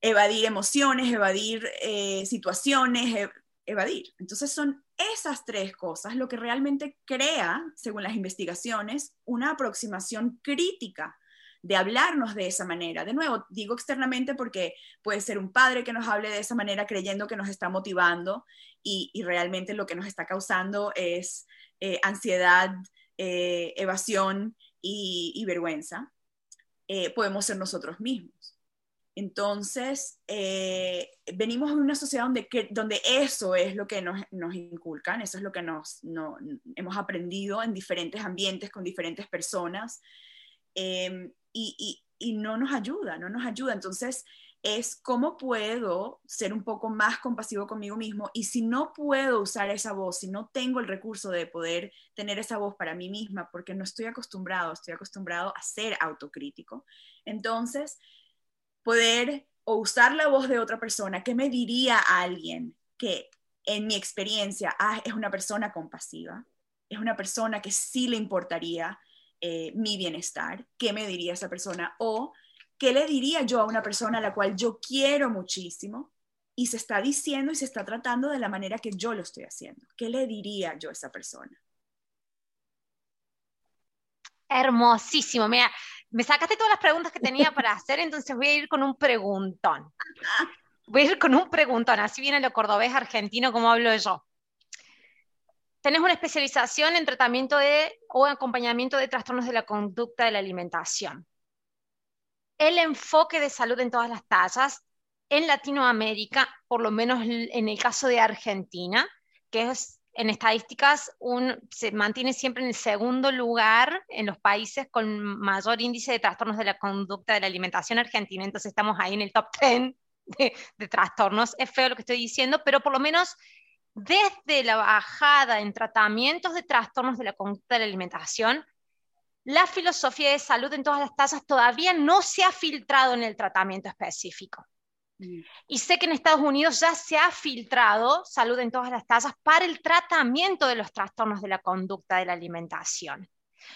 Evadir emociones, evadir eh, situaciones, evadir. Entonces son esas tres cosas lo que realmente crea, según las investigaciones, una aproximación crítica de hablarnos de esa manera. De nuevo, digo externamente porque puede ser un padre que nos hable de esa manera creyendo que nos está motivando y, realmente lo que nos está causando es eh, ansiedad, eh, evasión y, vergüenza. Eh, podemos ser nosotros mismos. Entonces, venimos de una sociedad donde, donde eso es lo que nos, inculcan, eso es lo que nos, hemos aprendido en diferentes ambientes, con diferentes personas. Em, y, no nos ayuda, no nos ayuda. Entonces, es cómo puedo ser un poco más compasivo conmigo mismo y si no puedo usar esa voz, si no tengo el recurso de poder tener esa voz para mí misma, porque no estoy acostumbrado, estoy acostumbrado a ser autocrítico, entonces poder o usar la voz de otra persona, ¿qué me diría alguien que en mi experiencia ah, es una persona compasiva? Es una persona que sí le importaría eh, mi bienestar, ¿qué me diría esa persona? O ¿qué le diría yo a una persona a la cual yo quiero muchísimo y se está diciendo y se está tratando de la manera que yo lo estoy haciendo? ¿Qué le diría yo a esa persona? Hermosísimo. Mira, me sacaste todas las preguntas que tenía para hacer, entonces voy a ir con un preguntón. Voy a ir con un preguntón, así viene lo cordobés argentino como hablo yo tenés una especialización en tratamiento de, o acompañamiento de trastornos de la conducta de la alimentación. El enfoque de salud en todas las tallas en Latinoamérica, por lo menos en el caso de Argentina, que es en estadísticas se mantiene siempre en el segundo lugar en los países con mayor índice de trastornos de la conducta de la alimentación argentina, entonces estamos ahí en el top 10 de, de trastornos. Es feo lo que estoy diciendo, pero por lo menos desde la bajada en tratamientos de trastornos de la conducta de la alimentación, la filosofía de salud en todas las tasas todavía no se ha filtrado en el tratamiento específico. Mm. Y sé que en Estados Unidos ya se ha filtrado salud en todas las tasas para el tratamiento de los trastornos de la conducta de la alimentación.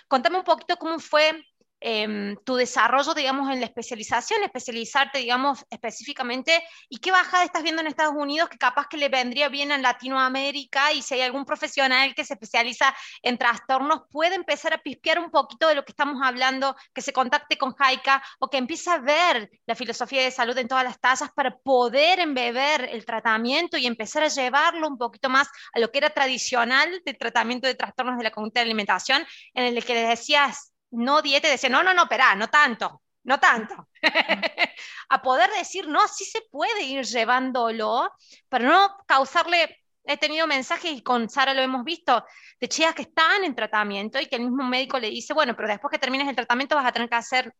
Contame un poquito cómo fue Em, tu desarrollo, digamos, en la especialización, especializarte, digamos, específicamente, y qué bajada estás viendo en Estados Unidos que capaz que le vendría bien en Latinoamérica y si hay algún profesional que se especializa en trastornos, puede empezar a pispear un poquito de lo que estamos hablando, que se contacte con Jaika o que empiece a ver la filosofía de salud en todas las tasas para poder embeber el tratamiento y empezar a llevarlo un poquito más a lo que era tradicional de tratamiento de trastornos de la conducta de alimentación, en el que les decías, no diete, decir, no, no, no, espera, no tanto, no tanto. a poder decir, no, sí se puede ir llevándolo, pero no causarle, he tenido mensajes y con Sara lo hemos visto, de chicas que están en tratamiento y que el mismo médico le dice, bueno, pero después que termines el tratamiento vas a tener que hacer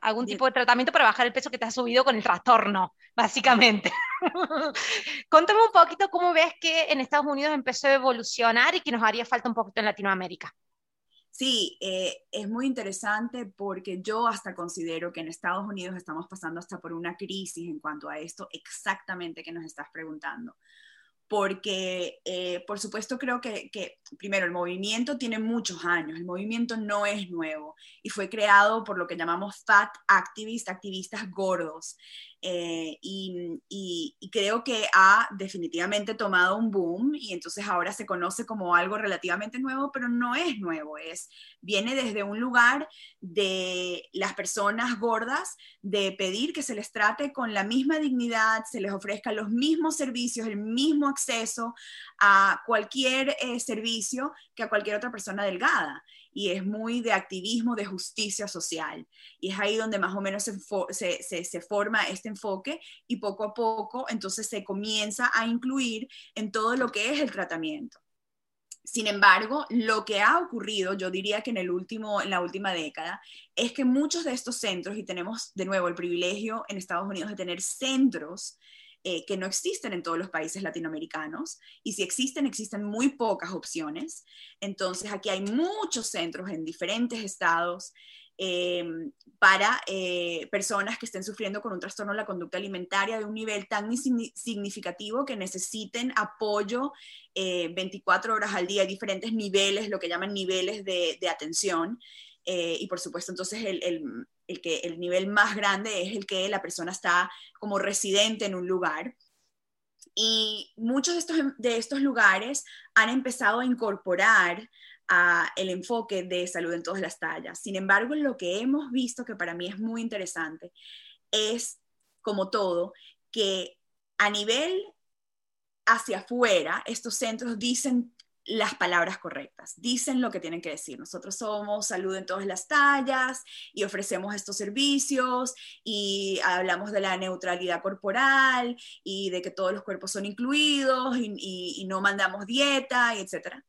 algún tipo de tratamiento para bajar el peso que te has subido con el trastorno, básicamente. Contame un poquito cómo ves que en Estados Unidos empezó a evolucionar y que nos haría falta un poquito en Latinoamérica. Sí, eh, es muy interesante porque yo hasta considero que en Estados Unidos estamos pasando hasta por una crisis en cuanto a esto exactamente que nos estás preguntando. Porque, eh, por supuesto, creo que, que, primero, el movimiento tiene muchos años, el movimiento no es nuevo y fue creado por lo que llamamos fat activists, activistas gordos. Eh, y, creo que ha definitivamente tomado un boom y entonces ahora se conoce como algo relativamente nuevo, pero no es nuevo, es, viene desde un lugar de las personas gordas de pedir que se les trate con la misma dignidad, se les ofrezcan los mismos servicios, el mismo acceso a cualquier eh, servicio que a cualquier otra persona delgada y es muy de activismo, de justicia social. Y es ahí donde más o menos se, se, forma este enfoque y poco a poco entonces se comienza a incluir en todo lo que es el tratamiento. Sin embargo, lo que ha ocurrido, yo diría que en, el último, en la última década, es que muchos de estos centros, y tenemos de nuevo el privilegio en Estados Unidos de tener centros eh, que no existen en todos los países latinoamericanos y si existen, existen muy pocas opciones. Entonces aquí hay muchos centros en diferentes estados em, para eh, personas que estén sufriendo con un trastorno de la conducta alimentaria de un nivel tan significativo que necesiten apoyo 24 horas al día, diferentes niveles, lo que llaman niveles de, atención. y por supuesto, entonces el, que, el nivel más grande es el que la persona está como residente en un lugar. Y muchos de estos, de estos lugares han empezado a incorporar el enfoque de salud en todas las tallas. Sin embargo, lo que hemos visto, que para mí es muy interesante, es, como todo, que a nivel hacia afuera, estos centros dicen las palabras correctas, dicen lo que tienen que decir. Nosotros somos salud en todas las tallas y ofrecemos estos servicios y hablamos de la neutralidad corporal y de que todos los cuerpos son incluidos y, no mandamos dieta, y etc.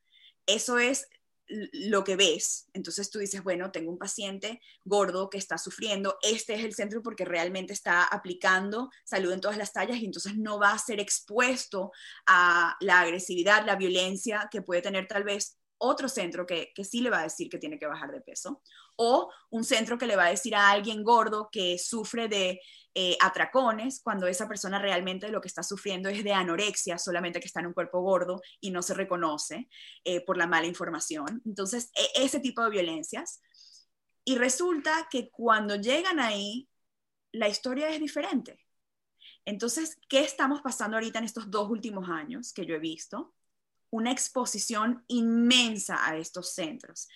Eso es lo que ves. Entonces tú dices, bueno, tengo un paciente gordo que está sufriendo, este es el centro porque realmente está aplicando salud en todas las tallas y entonces no va a ser expuesto a la agresividad, la violencia que puede tener tal vez otro centro que, que, sí le va a decir que tiene que bajar de peso, o un centro que le va a decir a alguien gordo que sufre de eh, atracones cuando esa persona realmente lo que está sufriendo es de anorexia, solamente que está en un cuerpo gordo y no se reconoce eh, por la mala información. Entonces, e, ese tipo de violencias. Y resulta que cuando llegan ahí, la historia es diferente. Entonces, ¿qué estamos pasando ahorita en estos dos últimos años que yo he visto? Una exposición inmensa a estos centros.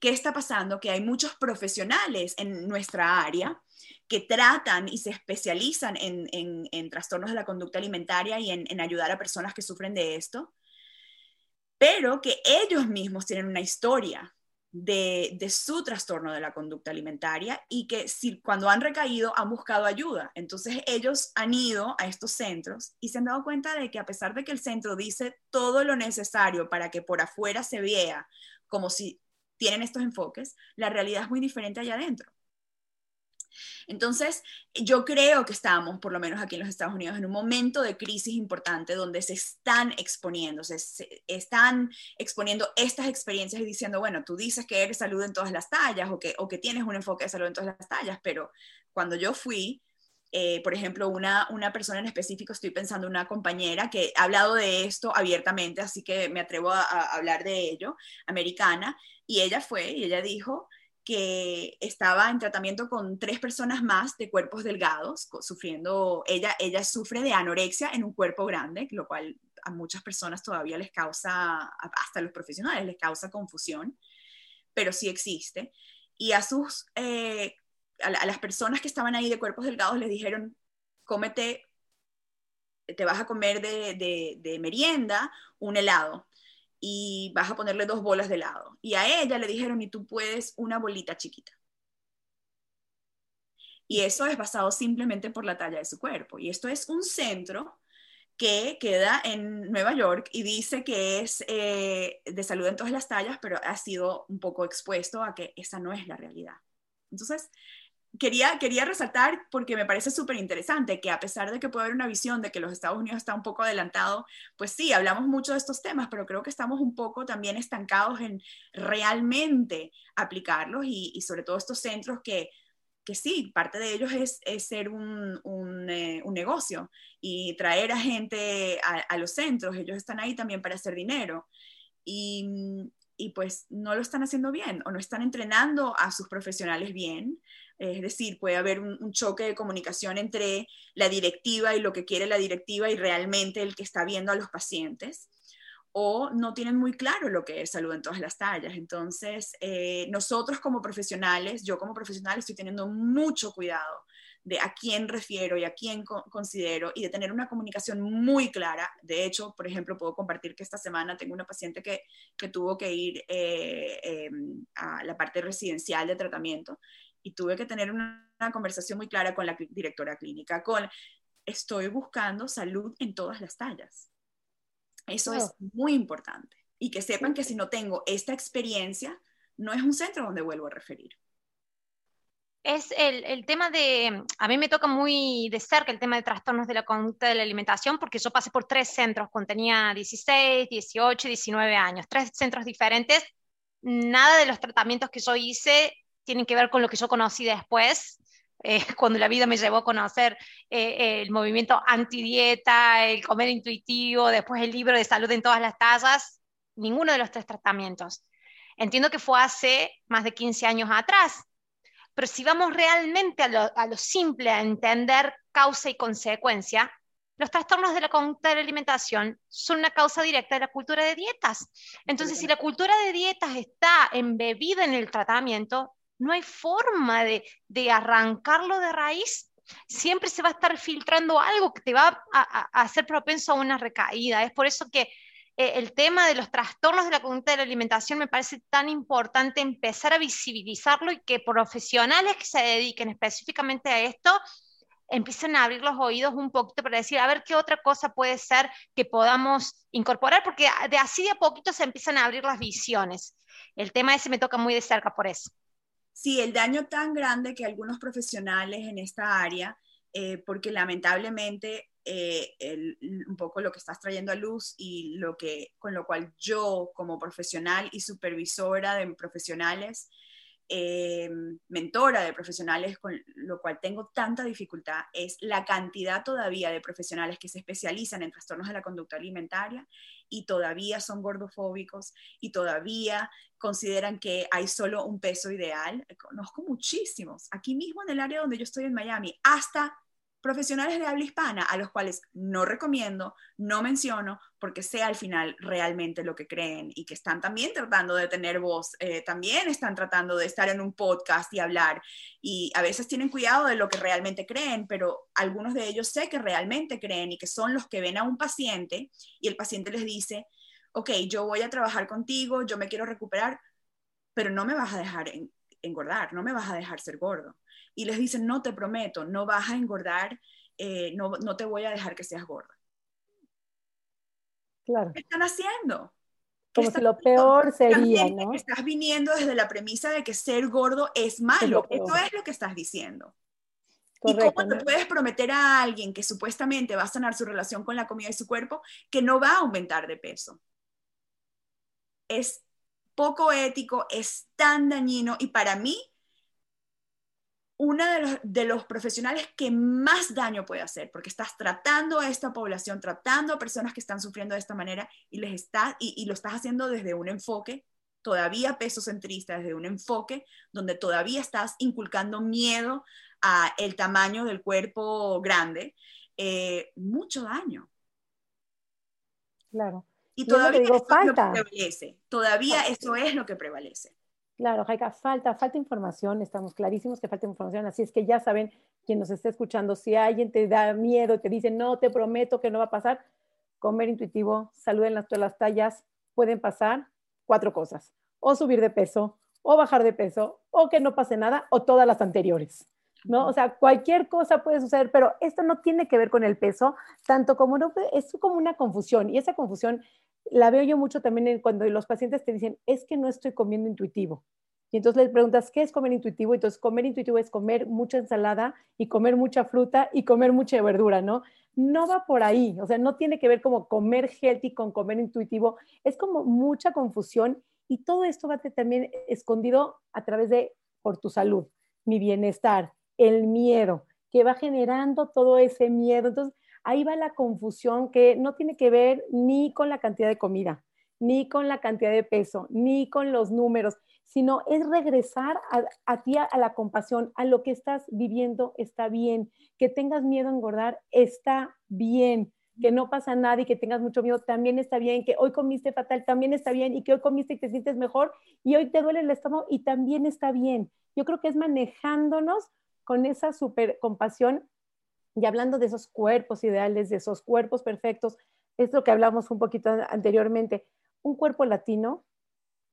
¿Qué está pasando? Que hay muchos profesionales en nuestra área que tratan y se especializan en, trastornos de la conducta alimentaria y en, ayudar a personas que sufren de esto, pero que ellos mismos tienen una historia de, su trastorno de la conducta alimentaria y que si, cuando han recaído han buscado ayuda. Entonces ellos han ido a estos centros y se han dado cuenta de que a pesar de que el centro dice todo lo necesario para que por afuera se vea como si tienen estos enfoques, la realidad es muy diferente allá adentro. Entonces, yo creo que estamos, por lo menos aquí en los Estados Unidos, en un momento de crisis importante donde se están exponiendo, se, están exponiendo estas experiencias y diciendo, bueno, tú dices que eres salud en todas las tallas o que, o que tienes un enfoque de salud en todas las tallas, pero cuando yo fui, eh, por ejemplo, una, una persona en específico, estoy pensando una compañera que ha hablado de esto abiertamente, así que me atrevo a hablar de ello, americana, y ella fue y ella dijo que estaba en tratamiento con tres personas más de cuerpos delgados, sufriendo, ella, ella sufre de anorexia en un cuerpo grande, lo cual a muchas personas todavía les causa, hasta a los profesionales les causa confusión, pero sí existe. Y a, sus, eh, a, las personas que estaban ahí de cuerpos delgados les dijeron, cómete, te vas a comer de, de merienda un helado y vas a ponerle dos bolas de helado. Y a ella le dijeron, y tú puedes una bolita chiquita. Y eso es basado simplemente por la talla de su cuerpo. Y esto es un centro que queda en Nueva York y dice que es eh, de salud en todas las tallas, pero ha sido un poco expuesto a que esa no es la realidad. Entonces, quería, quería resaltar porque me parece súper interesante que a pesar de que puede haber una visión de que los Estados Unidos está un poco adelantado, pues sí, hablamos mucho de estos temas, pero creo que estamos un poco también estancados en realmente aplicarlos y, sobre todo estos centros que, que sí, parte de ellos es, es ser un, eh, un, negocio y traer a gente a, a, los centros, ellos están ahí también para hacer dinero. Y, y pues no lo están haciendo bien o no están entrenando a sus profesionales bien. Es decir, puede haber un, choque de comunicación entre la directiva y lo que quiere la directiva y realmente el que está viendo a los pacientes. O no tienen muy claro lo que es salud en todas las tallas. Entonces, eh, nosotros como profesionales, yo como profesional estoy teniendo mucho cuidado de a quién refiero y a quién considero y de tener una comunicación muy clara. De hecho, por ejemplo, puedo compartir que esta semana tengo una paciente que, que tuvo que ir eh, em, a la parte residencial de tratamiento y tuve que tener una, conversación muy clara con la directora clínica, con estoy buscando salud en todas las tallas. Eso es muy importante. Y que sepan que si no tengo esta experiencia, no es un centro donde vuelvo a referir es el, tema de, a mí me toca muy de cerca el tema de trastornos de la conducta de la alimentación, porque yo pasé por tres centros cuando tenía 16, 18, 19 años, tres centros diferentes. Nada de los tratamientos que yo hice tienen que ver con lo que yo conocí después, eh, cuando la vida me llevó a conocer eh, el movimiento antidieta, el comer intuitivo, después el libro de salud en todas las tallas, ninguno de los tres tratamientos. Entiendo que fue hace más de 15 años atrás, pero si vamos realmente a lo, a lo simple, a entender causa y consecuencia, los trastornos de la conducta de la alimentación son una causa directa de la cultura de dietas. Entonces, si la cultura de dietas está embebida en el tratamiento, no hay forma de, arrancarlo de raíz. Siempre se va a estar filtrando algo que te va a, hacer propenso a una recaída. Es por eso que eh, el tema de los trastornos de la conducta de la alimentación me parece tan importante empezar a visibilizarlo y que profesionales que se dediquen específicamente a esto empiecen a abrir los oídos un poquito para decir, a ver qué otra cosa puede ser que podamos incorporar, porque de así de a poquito se empiezan a abrir las visiones. El tema ese me toca muy de cerca por eso. Sí, el daño tan grande que algunos profesionales en esta área, eh, porque lamentablemente eh, un poco lo que estás trayendo a luz y lo que con lo cual yo como profesional y supervisora de profesionales eh, mentora de profesionales, con lo cual tengo tanta dificultad, es la cantidad todavía de profesionales que se especializan en trastornos de la conducta alimentaria y todavía son gordofóbicos y todavía consideran que hay solo un peso ideal. Conozco muchísimos, aquí mismo en el área donde yo estoy en Miami, hasta profesionales de habla hispana a los cuales no recomiendo, no menciono, porque sé al final realmente lo que creen y que están también tratando de tener voz, eh, también están tratando de estar en un podcast y hablar. Y a veces tienen cuidado de lo que realmente creen, pero algunos de ellos sé que realmente creen y que son los que ven a un paciente y el paciente les dice, ok, yo voy a trabajar contigo, yo me quiero recuperar, pero no me vas a dejar engordar, no me vas a dejar ser gordo y les dicen, no te prometo, no vas a engordar, eh, no, no, te voy a dejar que seas gorda. Claro. ¿Qué están haciendo? Como si lo peor sería, ¿no? Estás viniendo desde la premisa de que ser gordo es malo. Eso es lo que estás diciendo. ¿Y cómo te puedes prometer a alguien que supuestamente va a sanar su relación con la comida y su cuerpo que no va a aumentar de peso? Es poco ético, es tan dañino y para mí uno de los, profesionales que más daño puede hacer, porque estás tratando a esta población, tratando a personas que están sufriendo de esta manera y, les está, y, lo estás haciendo desde un enfoque todavía pesocentrista, desde un enfoque donde todavía estás inculcando miedo a el tamaño del cuerpo grande, eh, mucho daño. Claro. Y todavía eso es lo que prevalece. Todavía eso es lo que prevalece. Claro, Jaika, falta, falta información, estamos clarísimos que falta información, así es que ya saben, quien nos esté escuchando, si alguien te da miedo, te dice, no, te prometo que no va a pasar, comer intuitivo, salud en las, todas las tallas, pueden pasar cuatro cosas, o subir de peso, o bajar de peso, o que no pase nada, o todas las anteriores. ¿no? O sea, cualquier cosa puede suceder, pero esto no tiene que ver con el peso, tanto como no, es como una confusión, y esa confusión la veo yo mucho también cuando los pacientes te dicen, es que no estoy comiendo intuitivo. Y entonces les preguntas, ¿qué es comer intuitivo? Entonces, comer intuitivo es comer mucha ensalada y comer mucha fruta y comer mucha verdura, ¿no? No va por ahí, o sea, no tiene que ver como comer healthy con comer intuitivo, es como mucha confusión y todo esto va también escondido a través de por tu salud, mi bienestar, el miedo, que va generando todo ese miedo. Entonces, ahí va la confusión que no tiene que ver ni con la cantidad de comida, ni con la cantidad de peso, ni con los números, sino es regresar a, ti, a, la compasión, a lo que estás viviendo está bien, que tengas miedo a engordar está bien, que no pasa nada y que tengas mucho miedo también está bien, que hoy comiste fatal también está bien y que hoy comiste y te sientes mejor y hoy te duele el estómago y también está bien. Yo creo que es manejándonos con esa super compasión y hablando de esos cuerpos ideales, de esos cuerpos perfectos, es lo que hablamos un poquito anteriormente, un cuerpo latino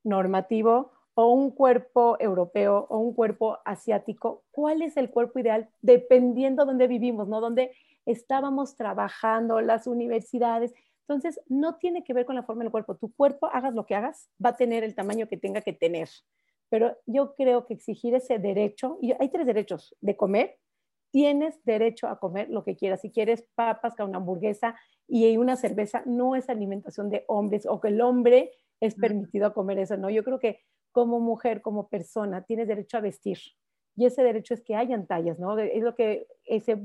normativo o un cuerpo europeo o un cuerpo asiático, ¿cuál es el cuerpo ideal? Dependiendo de dónde vivimos, ¿no? Donde estábamos trabajando, las universidades. Entonces, no tiene que ver con la forma del cuerpo. Tu cuerpo, hagas lo que hagas, va a tener el tamaño que tenga que tener. Pero yo creo que exigir ese derecho, y hay tres derechos, de comer, tienes derecho a comer lo que quieras. Si quieres papas con una hamburguesa y una cerveza, no es alimentación de hombres o que el hombre es permitido comer eso, ¿no? Yo creo que como mujer, como persona, tienes derecho a vestir. Y ese derecho es que hayan tallas, ¿no? Es lo que ese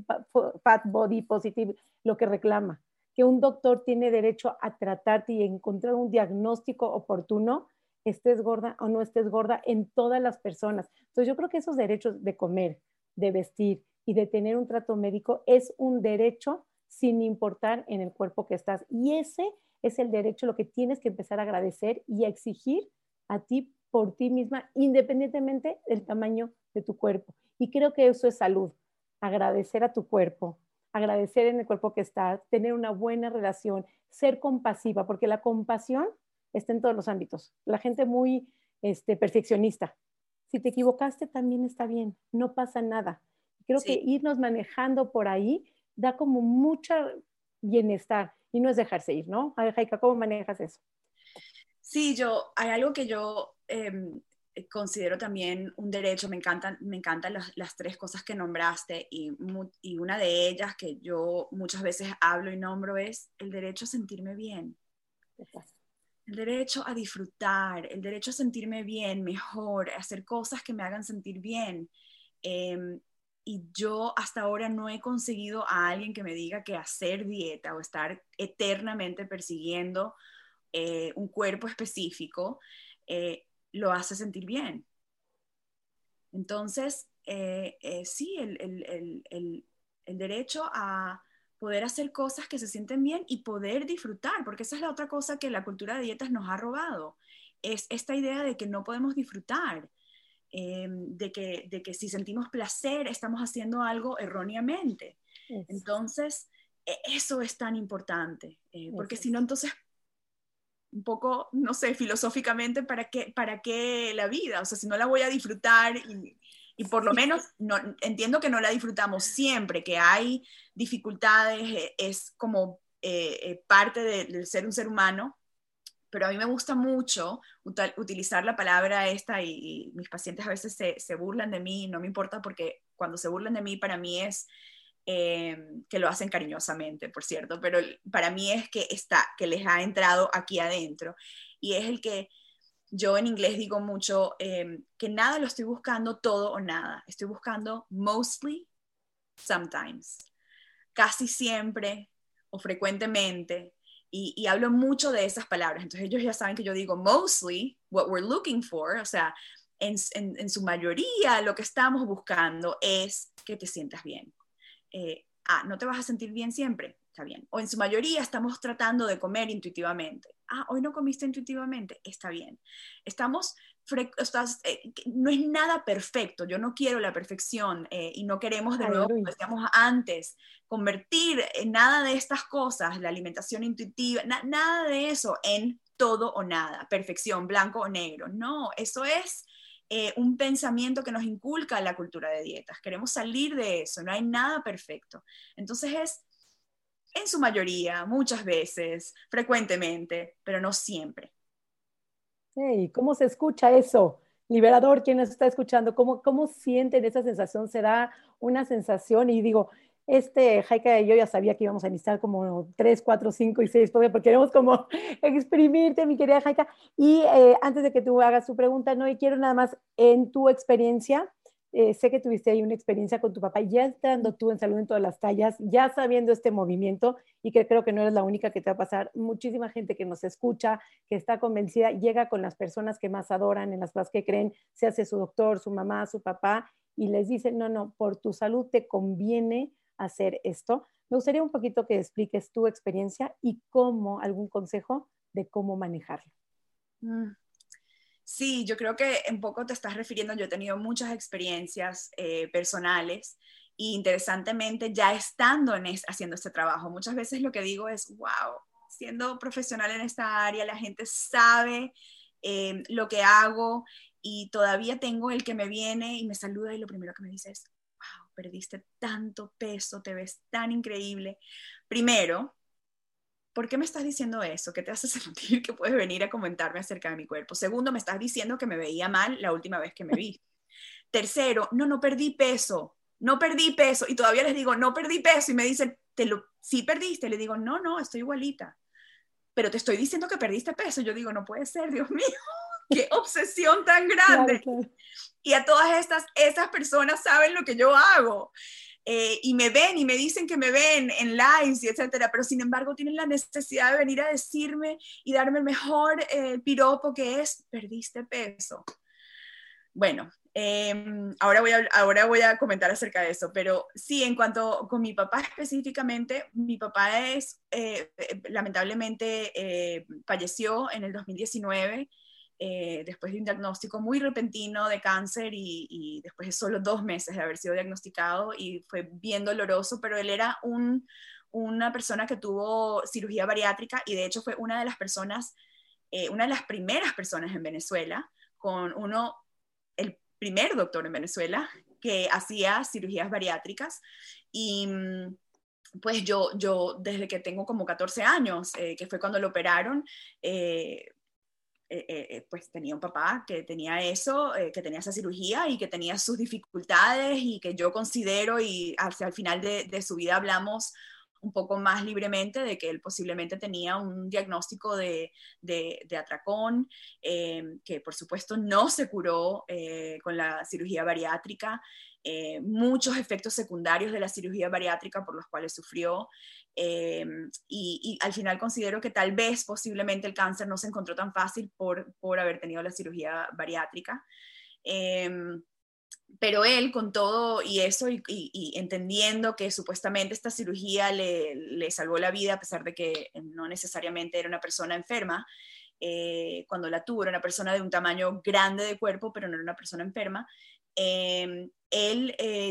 Fat Body Positive lo que reclama, que un doctor tiene derecho a tratarte y encontrar un diagnóstico oportuno, estés gorda o no estés gorda, en todas las personas. Entonces yo creo que esos derechos de comer, de vestir y de tener un trato médico es un derecho sin importar en el cuerpo que estás. Y ese es el derecho, lo que tienes que empezar a agradecer y a exigir a ti por ti misma, independientemente del tamaño de tu cuerpo. Y creo que eso es salud, agradecer a tu cuerpo, agradecer en el cuerpo que estás, tener una buena relación, ser compasiva, porque la compasión está en todos los ámbitos. La gente muy este, perfeccionista. Si te equivocaste, también está bien, no pasa nada. Creo que irnos manejando por ahí da como mucha bienestar y no es dejarse ir, ¿no? A ver, Jaika, ¿cómo manejas eso? Sí, yo, hay algo que yo em, considero también un derecho, me encantan, me encantan las, tres cosas que nombraste y, y, una de ellas que yo muchas veces hablo y nombro es el derecho a sentirme bien. El derecho a disfrutar, el derecho a sentirme bien, mejor, a hacer cosas que me hagan sentir bien. Em, y yo hasta ahora no he conseguido a alguien que me diga que hacer dieta o estar eternamente persiguiendo eh, un cuerpo específico eh, lo hace sentir bien. Entonces, eh, sí, el, el, el, derecho a poder hacer cosas que se sienten bien y poder disfrutar, porque esa es la otra cosa que la cultura de dietas nos ha robado, es esta idea de que no podemos disfrutar. Em, de, que, de que si sentimos placer estamos haciendo algo erróneamente. Entonces, e, eso es tan importante, eh, porque si no, entonces, un poco, no sé, filosóficamente, ¿para qué, ¿para qué la vida? O sea, si no la voy a disfrutar y, y por lo menos no, entiendo que no la disfrutamos siempre, que hay dificultades, eh, es como eh, parte de, ser un ser humano, pero a mí me gusta mucho utilizar la palabra esta y, mis pacientes a veces se, se, burlan de mí, no me importa porque cuando se burlan de mí para mí es eh, que lo hacen cariñosamente, por cierto, pero para mí es que está, que les ha entrado aquí adentro. Y es el que yo en inglés digo mucho eh, que nada lo estoy buscando todo o nada, estoy buscando mostly, sometimes, casi siempre o frecuentemente y, hablo mucho de esas palabras. Entonces ellos ya saben que yo digo mostly, what we're looking for, o sea, en, en, su mayoría lo que estamos buscando es que te sientas bien. Eh, ah, no te vas a sentir bien siempre, está bien. O en su mayoría estamos tratando de comer intuitivamente. Ah, hoy no comiste intuitivamente, está bien. Estamos eh, no es nada perfecto, yo no quiero la perfección eh, y no queremos de nuevo, como decíamos antes, convertir en nada de estas cosas, la alimentación intuitiva, nada de eso en todo o nada, perfección, blanco o negro. No, eso es eh, un pensamiento que nos inculca la cultura de dietas. Queremos salir de eso, no hay nada perfecto. Entonces es, en su mayoría, muchas veces, frecuentemente, pero no siempre. ¿Cómo se escucha eso? Liberador, quien nos está escuchando, ¿cómo, cómo sienten esa sensación? ¿Será una sensación? Y digo, este Jaika y yo ya sabía que íbamos a necesitar como 3, 4, 5 y 6, porque queremos como exprimirte, mi querida Jaika. Y eh, antes de que tú hagas tu pregunta, no, quiero nada más en tu experiencia, eh, sé que tuviste ahí una experiencia con tu papá, ya estando tú en salud en todas las tallas, ya sabiendo este movimiento y que creo que no eres la única que te va a pasar. Muchísima gente que nos escucha, que está convencida, llega con las personas que más adoran, en las cosas que creen, se hace su doctor, su mamá, su papá, y les dice, no, no, por tu salud te conviene hacer esto. Me gustaría un poquito que expliques tu experiencia y cómo, algún consejo de cómo manejarlo. Mm. Sí, yo creo que en poco te estás refiriendo, yo he tenido muchas experiencias eh, personales y interesantemente ya estando en haciendo este trabajo, muchas veces lo que digo es, wow, siendo profesional en esta área, la gente sabe eh, lo que hago y todavía tengo el que me viene y me saluda y lo primero que me dice es, wow, perdiste tanto peso, te ves tan increíble. Primero, ¿por qué me estás diciendo eso? ¿Qué te hace sentir que puedes venir a comentarme acerca de mi cuerpo? Segundo, me estás diciendo que me veía mal la última vez que me vi. Tercero, no, no perdí peso, no perdí peso. Y todavía les digo, no perdí peso. Y me dicen, ¿Te lo, sí perdiste. Le digo, no, no, estoy igualita. pero te estoy diciendo que perdiste peso. Yo digo, no puede ser, Dios mío, qué obsesión tan grande. Y a todas estas, esas personas saben lo que yo hago. Eh, y me ven y me dicen que me ven en lives y etcétera, pero sin embargo tienen la necesidad de venir a decirme y darme el mejor eh, piropo que es, perdiste peso. Bueno, em, ahora, voy a, ahora voy a comentar acerca de eso, pero sí, en cuanto con mi papá específicamente, mi papá es, eh, lamentablemente, falleció en el 2019 eh, después de un diagnóstico muy repentino de cáncer y, después de solo dos meses de haber sido diagnosticado y fue bien doloroso, pero él era una persona que tuvo cirugía bariátrica y de hecho fue una de las personas, eh, una de las primeras personas en Venezuela, con uno, el primer doctor en Venezuela que hacía cirugías bariátricas. Y mm, pues yo, yo desde que tengo como 14 años, eh, que fue cuando lo operaron, eh, eh, pues tenía un papá que tenía eso, que tenía esa cirugía y que tenía sus dificultades y que yo considero y hacia el final de, su vida hablamos un poco más libremente de que él posiblemente tenía un diagnóstico de, de atracón, que por supuesto no se curó con la cirugía bariátrica, muchos efectos secundarios de la cirugía bariátrica por los cuales sufrió, eh, y, al final considero que tal vez posiblemente el cáncer no se encontró tan fácil por, por haber tenido la cirugía bariátrica. Eh, pero él con todo y eso y, entendiendo que supuestamente esta cirugía le, le, salvó la vida a pesar de que no necesariamente era una persona enferma, eh, cuando la tuvo era una persona de un tamaño grande de cuerpo, pero no era una persona enferma. él,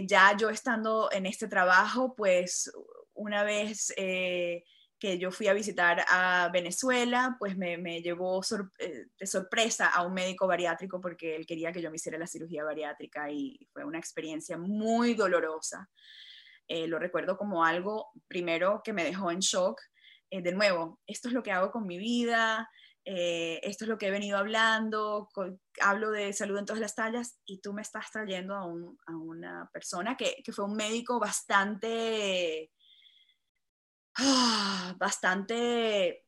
ya yo estando en este trabajo, pues una vez eh, que yo fui a visitar a Venezuela, pues me, llevó eh, de sorpresa a un médico bariátrico porque él quería que yo me hiciera la cirugía bariátrica y fue una experiencia muy dolorosa. Eh, lo recuerdo como algo, primero, que me dejó en shock. de nuevo, esto es lo que hago con mi vida, esto es lo que he venido hablando, hablo de salud en todas las tallas y tú me estás trayendo a, una persona que, que, fue un médico bastante Ah, bastante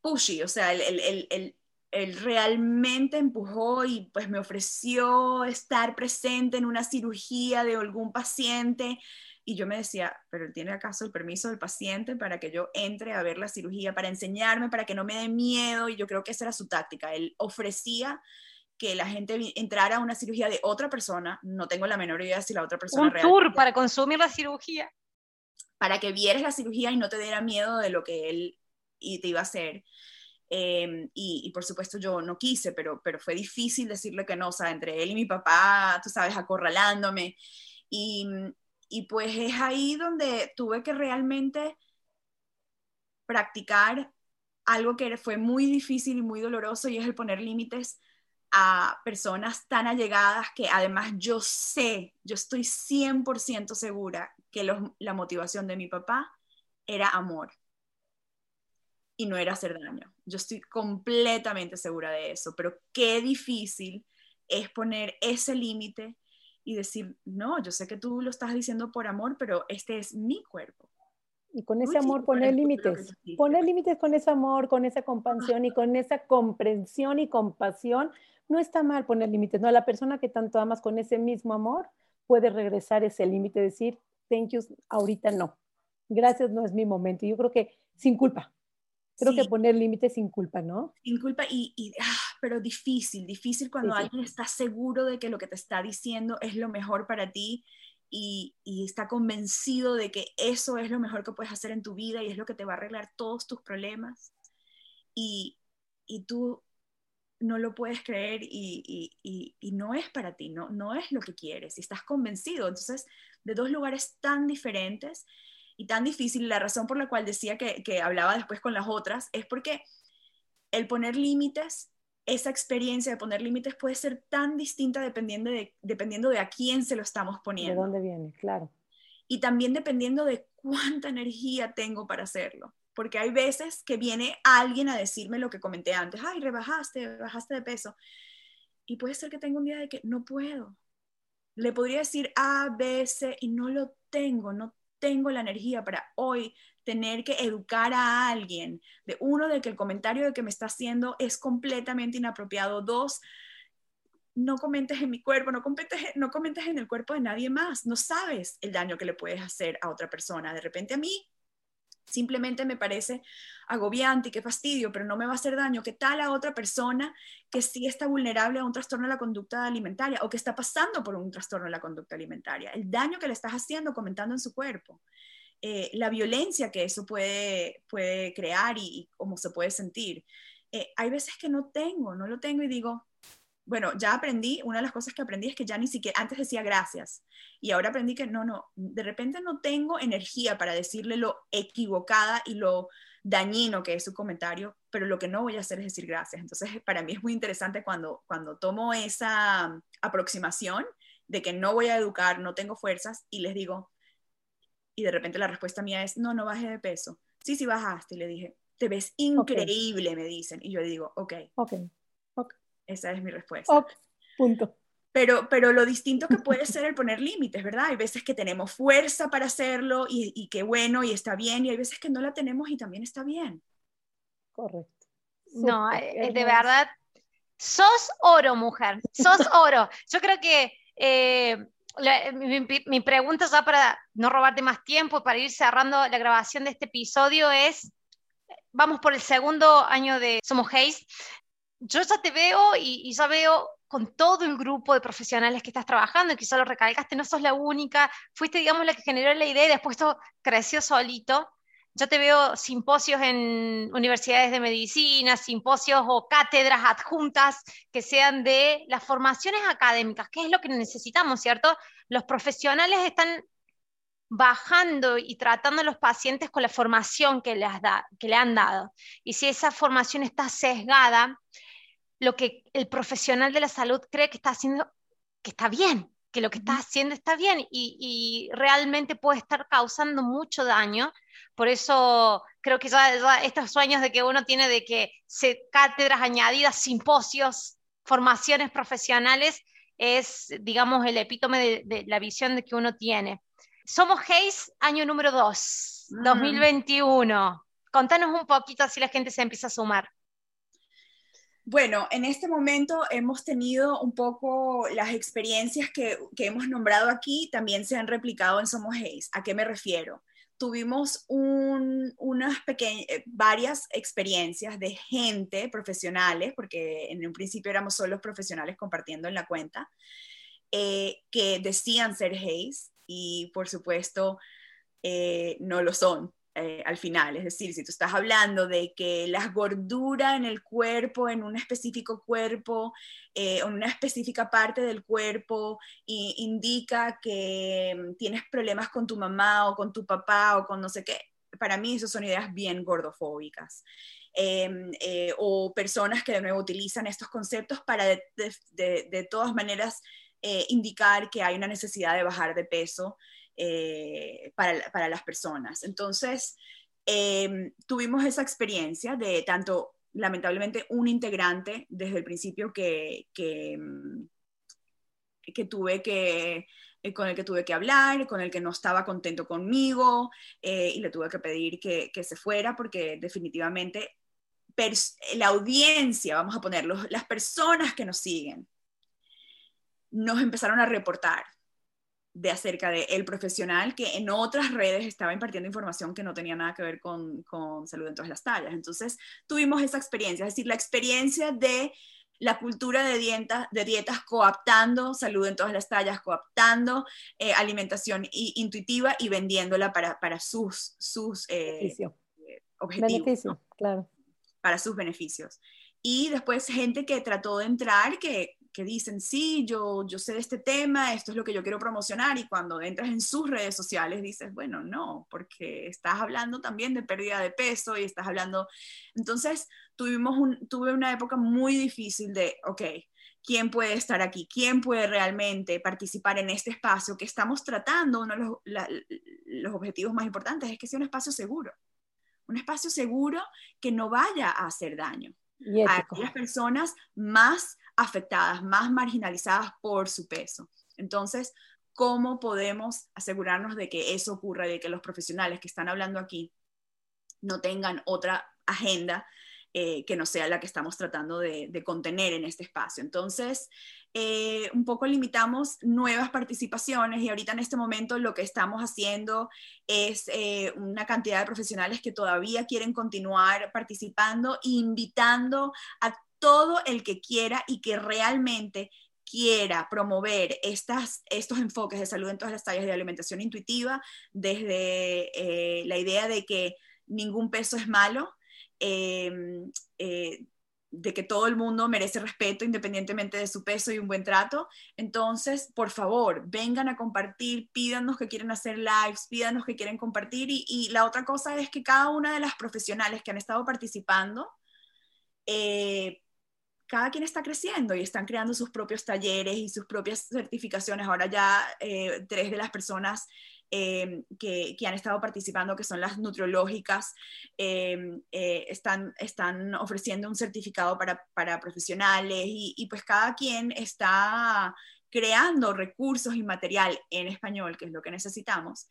pushy, o sea, él, realmente empujó y pues me ofreció estar presente en una cirugía de algún paciente y yo me decía, pero tiene acaso el permiso del paciente para que yo entre a ver la cirugía, para enseñarme, para que no me dé miedo y yo creo que esa era su táctica, él ofrecía que la gente entrara a una cirugía de otra persona, no tengo la menor idea si la otra persona... Un tour para consumir la cirugía para que vieras la cirugía y no te diera miedo de lo que él te iba a hacer. Em, y, por supuesto yo no quise, pero, pero fue difícil decirle que no, o sea, entre él y mi papá, tú sabes, acorralándome. Y, y pues es ahí donde tuve que realmente practicar algo que fue muy difícil y muy doloroso y es el poner límites a personas tan allegadas que además yo sé, yo estoy 100% segura que la motivación de mi papá era amor y no era hacer daño. Yo estoy completamente segura de eso, pero qué difícil es poner ese límite y decir, no, yo sé que tú lo estás diciendo por amor, pero este es mi cuerpo. Y con ese amor poner límites, poner límites con ese amor, con esa compasión y con esa comprensión y compasión, no está mal poner límites, no, la persona que tanto amas con ese mismo amor puede regresar ese límite, decir, thank you, ahorita no. Gracias, no es mi momento. Yo creo que sin culpa. Creo que poner límites sin culpa, ¿no? Sin culpa y, ah, pero difícil, difícil cuando alguien está seguro de que lo que te está diciendo es lo mejor para ti y, y, está convencido de que eso es lo mejor que puedes hacer en tu vida y es lo que te va a arreglar todos tus problemas. Y, y tú no lo puedes creer y, y, no es para ti, no, no es lo que quieres y estás convencido. Entonces, de dos lugares tan diferentes y tan difíciles, la razón por la cual decía que, que hablaba después con las otras es porque el poner límites, esa experiencia de poner límites puede ser tan distinta dependiendo de, dependiendo de a quién se lo estamos poniendo. De dónde viene, claro. Y también dependiendo de cuánta energía tengo para hacerlo porque hay veces que viene alguien a decirme lo que comenté antes, ay, rebajaste, bajaste de peso. Y puede ser que tenga un día de que no puedo. Le podría decir A, B, C y no lo tengo, no tengo la energía para hoy tener que educar a alguien. De uno, de que el comentario de que me está haciendo es completamente inapropiado. Dos, no comentes en mi cuerpo, no comentes, no comentes en el cuerpo de nadie más. No sabes el daño que le puedes hacer a otra persona. De repente a mí simplemente me parece agobiante y qué fastidio, pero no me va a hacer daño. ¿Qué tal a otra persona que sí está vulnerable a un trastorno de la conducta alimentaria o que está pasando por un trastorno de la conducta alimentaria? El daño que le estás haciendo comentando en su cuerpo. Eh, la violencia que eso puede, puede crear y, cómo se puede sentir. Eh, hay veces que no tengo, no lo tengo y digo, bueno, ya aprendí, una de las cosas que aprendí es que ya ni siquiera, antes decía gracias, y ahora aprendí que no, no, de repente no tengo energía para decirle lo equivocada y lo dañino que es su comentario, pero lo que no voy a hacer es decir gracias. Entonces, para mí es muy interesante cuando, cuando tomo esa aproximación de que no voy a educar, no tengo fuerzas, y les digo, y de repente la respuesta mía es, no, no bajé de peso. Sí, sí bajaste, y le dije, te ves increíble, me dicen, y yo le digo, ok. Ok. Esa es mi respuesta. punto. Pero, pero lo distinto que puede ser el poner límites, ¿verdad? Hay veces que tenemos fuerza para hacerlo y, y qué bueno y está bien, y hay veces que no la tenemos y también está bien. Correcto. no, eh, de verdad, sos oro, mujer, sos oro. Yo creo que eh, mi, mi, pregunta ya para no robarte más tiempo, para ir cerrando la grabación de este episodio es, vamos por el segundo año de Somos Hayes, yo ya te veo y, ya veo con todo el grupo de profesionales que estás trabajando y quizá lo recalcaste, no sos la única, fuiste, digamos, la que generó la idea y después esto creció solito. Yo te veo simposios en universidades de medicina, simposios o cátedras adjuntas que sean de las formaciones académicas, que es lo que necesitamos, ¿cierto? Los profesionales están bajando y tratando a los pacientes con la formación que, les da, que le han dado. Y si esa formación está sesgada, lo que el profesional de la salud cree que está haciendo, que está bien, que lo que está haciendo está bien y, realmente puede estar causando mucho daño. Por eso creo que ya, estos sueños de que uno tiene de que se cátedras añadidas, simposios, formaciones profesionales, es, digamos, el epítome de, la visión de que uno tiene. Somos Hayes, año número 2, 2021. Contanos un poquito así la gente se empieza a sumar. Bueno, en este momento hemos tenido un poco las experiencias que, hemos nombrado aquí, también se han replicado en Somos Hayes. ¿A qué me refiero? Tuvimos unas pequeñas, eh, varias experiencias de gente, profesionales, porque en un principio éramos solo profesionales compartiendo en la cuenta, eh, que decían ser Hayes y por supuesto eh, no lo son. Eh, al final. Es decir, si tú estás hablando de que la gordura en el cuerpo, en un específico cuerpo, eh, en una específica parte del cuerpo, indica que mm, tienes problemas con tu mamá o con tu papá o con no sé qué, para mí eso son ideas bien gordofóbicas. Em, eh, o personas que de nuevo utilizan estos conceptos para de, de todas maneras indicar que hay una necesidad de bajar de peso eh, para, las personas. Entonces, em, tuvimos esa experiencia de tanto, lamentablemente, un integrante desde el principio que, que, mm, tuve que eh, con el que tuve que hablar, con el que no estaba contento conmigo eh, y le tuve que pedir que, que se fuera porque definitivamente la audiencia, vamos a ponerlo, las personas que nos siguen, nos empezaron a reportar de acerca de el profesional que en otras redes estaba impartiendo información que no tenía nada que ver con, con salud en todas las tallas. Entonces tuvimos esa experiencia, es decir, la experiencia de la cultura de, dieta, de dietas coaptando salud en todas las tallas, coaptando eh, alimentación intuitiva y vendiéndola para, para sus, sus eh, objetivos. claro. Para sus beneficios. Y después gente que trató de entrar, que que dicen, sí, yo, yo sé de este tema, esto es lo que yo quiero promocionar, y cuando entras en sus redes sociales dices, bueno, no, porque estás hablando también de pérdida de peso y estás hablando, entonces tuvimos un, tuve una época muy difícil de, ok, ¿quién puede estar aquí? ¿Quién puede realmente participar en este espacio que estamos tratando? Uno de los, los objetivos más importantes es que sea un espacio seguro, un espacio seguro que no vaya a hacer daño a las personas más afectadas, más marginalizadas por su peso. Entonces, cómo podemos asegurarnos de que eso ocurra, de que los profesionales que están hablando aquí no tengan otra agenda eh, que no sea la que estamos tratando de, contener en este espacio. Entonces, eh, un poco limitamos nuevas participaciones y ahorita en este momento lo que estamos haciendo es eh, una cantidad de profesionales que todavía quieren continuar participando, invitando a todo el que quiera y que realmente quiera promover estas, estos enfoques de salud en todas las tallas de alimentación intuitiva, desde la idea de que ningún peso es malo, em, eh, de que todo el mundo merece respeto independientemente de su peso y un buen trato. Entonces, por favor, vengan a compartir, pídanos que quieren hacer lives, pídanos que quieren compartir. Y, la otra cosa es que cada una de las profesionales que han estado participando, eh, cada quien está creciendo y están creando sus propios talleres y sus propias certificaciones. Ahora ya eh, tres de las personas Em, que, han estado participando, que son las nutriológicas, em, eh, están, están ofreciendo un certificado para, profesionales y, pues cada quien está creando recursos y material en español, que es lo que necesitamos,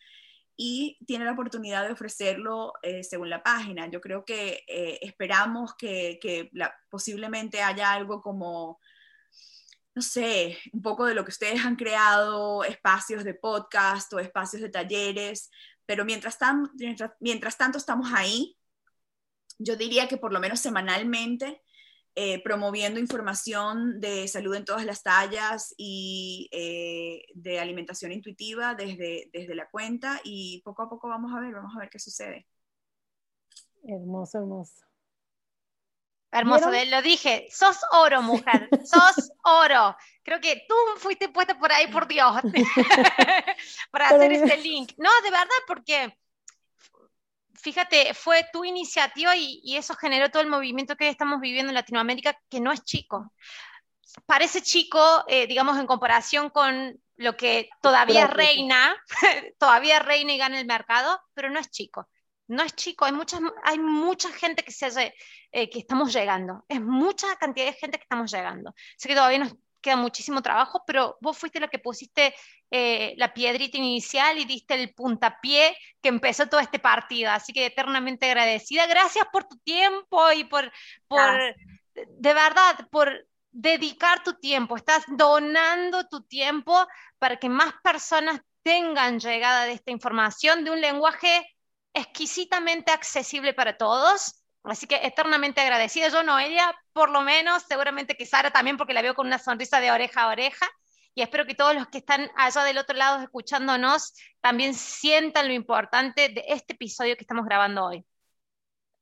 y tiene la oportunidad de ofrecerlo eh, según la página. Yo creo que eh, esperamos que, posiblemente haya algo como no sé, un poco de lo que ustedes han creado, espacios de podcast o espacios de talleres, pero mientras, mientras, tanto estamos ahí, yo diría que por lo menos semanalmente, eh, promoviendo información de salud en todas las tallas y eh, de alimentación intuitiva desde, desde la cuenta y poco a poco vamos a ver, vamos a ver qué sucede. Hermoso, hermoso. Hermoso, lo dije, sos oro, mujer, sos oro. Creo que tú fuiste puesta por ahí, por Dios, para hacer este link. No, de verdad, porque fíjate, fue tu iniciativa y, eso generó todo el movimiento que estamos viviendo en Latinoamérica, que no es chico. Parece chico, eh, digamos, en comparación con lo que todavía reina, todavía reina y gana el mercado, pero no es chico no es chico, hay, mucha, hay mucha gente que, se, eh, que estamos llegando, es mucha cantidad de gente que estamos llegando. Sé que todavía nos queda muchísimo trabajo, pero vos fuiste lo que pusiste eh, la piedrita inicial y diste el puntapié que empezó todo este partido, así que eternamente agradecida. Gracias por tu tiempo y por, por de verdad, por dedicar tu tiempo, estás donando tu tiempo para que más personas tengan llegada de esta información de un lenguaje exquisitamente accesible para todos. Así que eternamente agradecida yo, Noelia, por lo menos, seguramente que Sara también, porque la veo con una sonrisa de oreja a oreja. Y espero que todos los que están allá del otro lado escuchándonos también sientan lo importante de este episodio que estamos grabando hoy.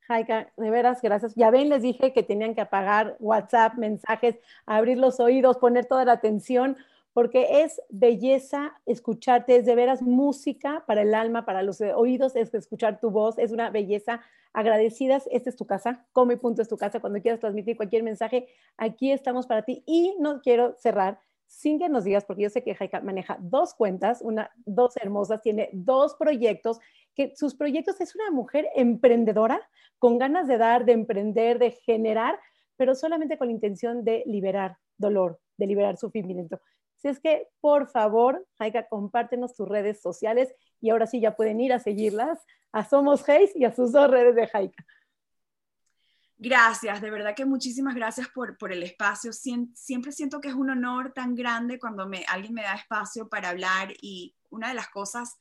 Jaika, de veras, gracias. Ya ven, les dije que tenían que apagar WhatsApp, mensajes, abrir los oídos, poner toda la atención, porque es belleza escucharte, es de veras música para el alma, para los oídos, es escuchar tu voz, es una belleza. Agradecidas, esta es tu casa, come punto es tu casa, cuando quieras transmitir cualquier mensaje, aquí estamos para ti. Y no quiero cerrar sin que nos digas, porque yo sé que Jaika maneja dos cuentas, una, dos hermosas, tiene dos proyectos, que sus proyectos es una mujer emprendedora, con ganas de dar, de emprender, de generar, pero solamente con la intención de liberar dolor, de liberar sufrimiento. Si es que, por favor, Jaika, compártenos tus redes sociales y ahora sí ya pueden ir a seguirlas a Somos Hayes y a sus dos redes de Jaika. Gracias, de verdad que muchísimas gracias por, por el espacio. siempre siento que es un honor tan grande cuando me, alguien me da espacio para hablar y una de las cosas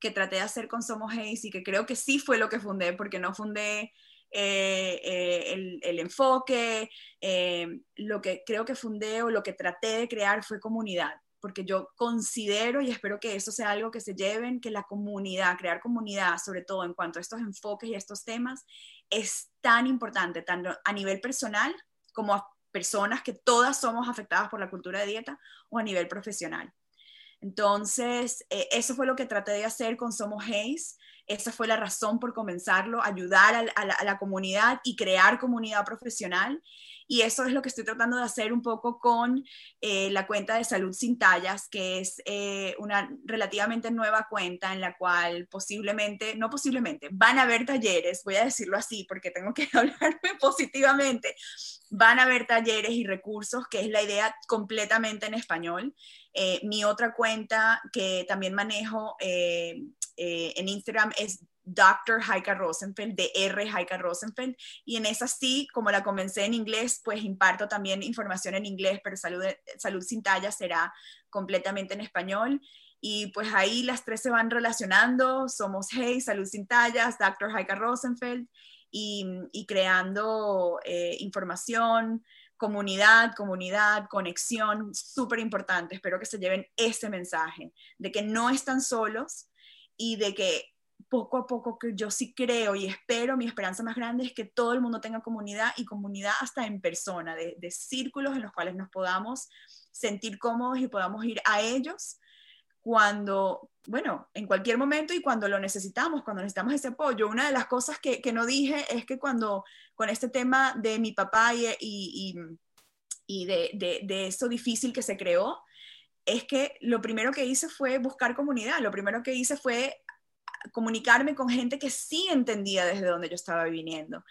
que traté de hacer con Somos Hayes y que creo que sí fue lo que fundé, porque no fundé eh, eh, el, enfoque, eh, lo que creo que fundé o lo que traté de crear fue comunidad, porque yo considero y espero que eso sea algo que se lleven, que la comunidad, crear comunidad, sobre todo en cuanto a estos enfoques y estos temas, es tan importante, tanto a nivel personal como a personas que todas somos afectadas por la cultura de dieta o a nivel profesional. Entonces, eso fue lo que traté de hacer con Somos Hayes. Esa fue la razón por comenzarlo, ayudar a, la, comunidad y crear comunidad profesional. Y eso es lo que estoy tratando de hacer un poco con eh, la cuenta de Salud Sin Tallas, que es eh, una relativamente nueva cuenta en la cual posiblemente, no posiblemente, van a haber talleres, voy a decirlo así porque tengo que hablarme positivamente, van a haber talleres y recursos, que es la idea completamente en español. Eh, mi otra cuenta que también manejo en Instagram es Dr. Heike Rosenfeld, R. Heike Rosenfeld, y en esa sí, como la comencé en inglés, pues imparto también información en inglés, pero Salud, salud sin talla será completamente en español. Y pues ahí las tres se van relacionando, somos Hey, Salud sin tallas, Dr. Heike Rosenfeld, y, creando eh, información, comunidad, comunidad, conexión, súper importante. Espero que se lleven ese mensaje de que no están solos y de que poco a poco que yo sí creo y espero, mi esperanza más grande es que todo el mundo tenga comunidad y comunidad hasta en persona, de, círculos en los cuales nos podamos sentir cómodos y podamos ir a ellos cuando, bueno, en cualquier momento y cuando lo necesitamos, cuando necesitamos ese apoyo. Una de las cosas que, no dije es que cuando con este tema de mi papá y, y, y de, de, de eso difícil que se creó, es que lo primero que hice fue buscar comunidad, lo primero que hice fue comunicarme con gente que sí entendía desde donde yo estaba viniendo.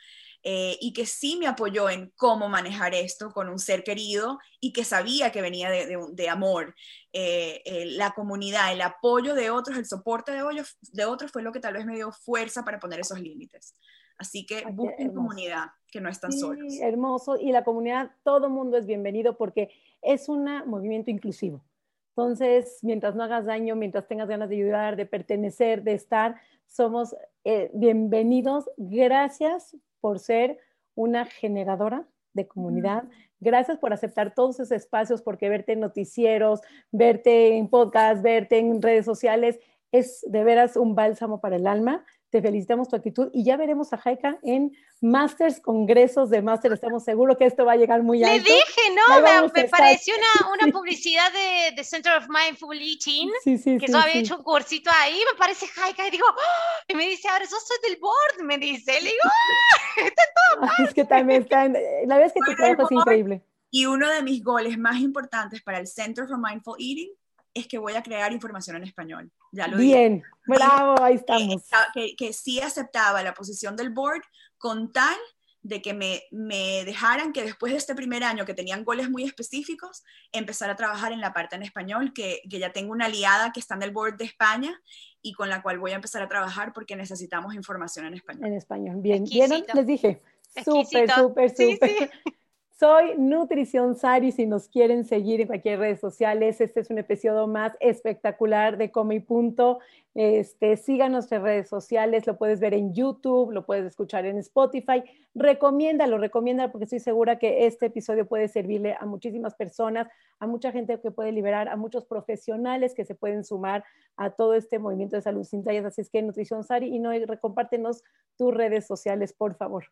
Eh, y que sí me apoyó en cómo manejar esto con un ser querido y que sabía que venía de, amor. Eh, eh, la comunidad, el apoyo de otros, el soporte de, de otros fue lo que tal vez me dio fuerza para poner esos límites. Así que busquen comunidad, que no están sí, solos. Hermoso, y la comunidad, todo mundo es bienvenido porque es un movimiento inclusivo. Entonces, mientras no hagas daño, mientras tengas ganas de ayudar, de pertenecer, de estar, somos eh, bienvenidos. Gracias por ser una generadora de comunidad. Gracias por aceptar todos esos espacios, porque verte en noticieros, verte en podcast, verte en redes sociales, es de veras un bálsamo para el alma te felicitamos tu actitud y ya veremos a Jaika en Masters, congresos de Masters. Estamos seguros que esto va a llegar muy alto. Le dije, ¿no? Me, pareció una, una, publicidad de, de, Center of Mindful Eating, que yo había hecho un cursito ahí, me parece Jaika, y digo, ¡Ah! y me dice, ahora soy del board, me dice, le digo, ¡Ah! está todo Es que también está, en, la verdad es que tu trabajo es increíble. Y uno de mis goles más importantes para el Center for Mindful Eating es que voy a crear información en español. Ya lo Bien, bravo, ahí estamos. Que, que, sí aceptaba la posición del board con tal de que me, me, dejaran que después de este primer año que tenían goles muy específicos, empezar a trabajar en la parte en español, que, que, ya tengo una aliada que está en el board de España y con la cual voy a empezar a trabajar porque necesitamos información en español. En español, bien. ¿Vieron? Les dije. Súper, súper, súper. Soy Nutrición Sari, si nos quieren seguir en cualquier redes sociales, este es un episodio más espectacular de Come y Punto. Este, sigan nuestras redes sociales, lo puedes ver en YouTube, lo puedes escuchar en Spotify. Recomiéndalo, recomiéndalo porque estoy segura que este episodio puede servirle a muchísimas personas, a mucha gente que puede liberar, a muchos profesionales que se pueden sumar a todo este movimiento de salud sin tallas. Así es que Nutrición Sari y no compártenos tus redes sociales, por favor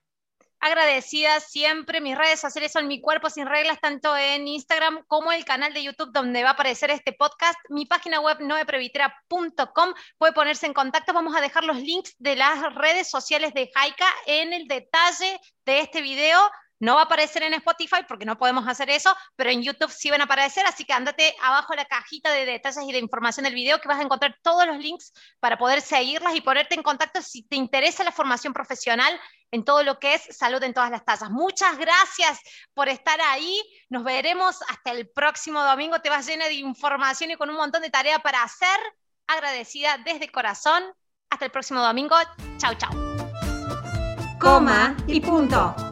agradecida siempre. Mis redes sociales son Mi Cuerpo Sin Reglas, tanto en Instagram como el canal de YouTube donde va a aparecer este podcast. Mi página web noeprevitera.com puede ponerse en contacto. Vamos a dejar los links de las redes sociales de Jaika en el detalle de este video. No va a aparecer en Spotify porque no podemos hacer eso, pero en YouTube sí van a aparecer, así que andate abajo la cajita de detalles y de información del video que vas a encontrar todos los links para poder seguirlas y ponerte en contacto si te interesa la formación profesional en todo lo que es salud en todas las tasas. Muchas gracias por estar ahí. Nos veremos hasta el próximo domingo. Te vas llena de información y con un montón de tarea para hacer. Agradecida desde corazón. Hasta el próximo domingo. Chau, chau. Coma y punto.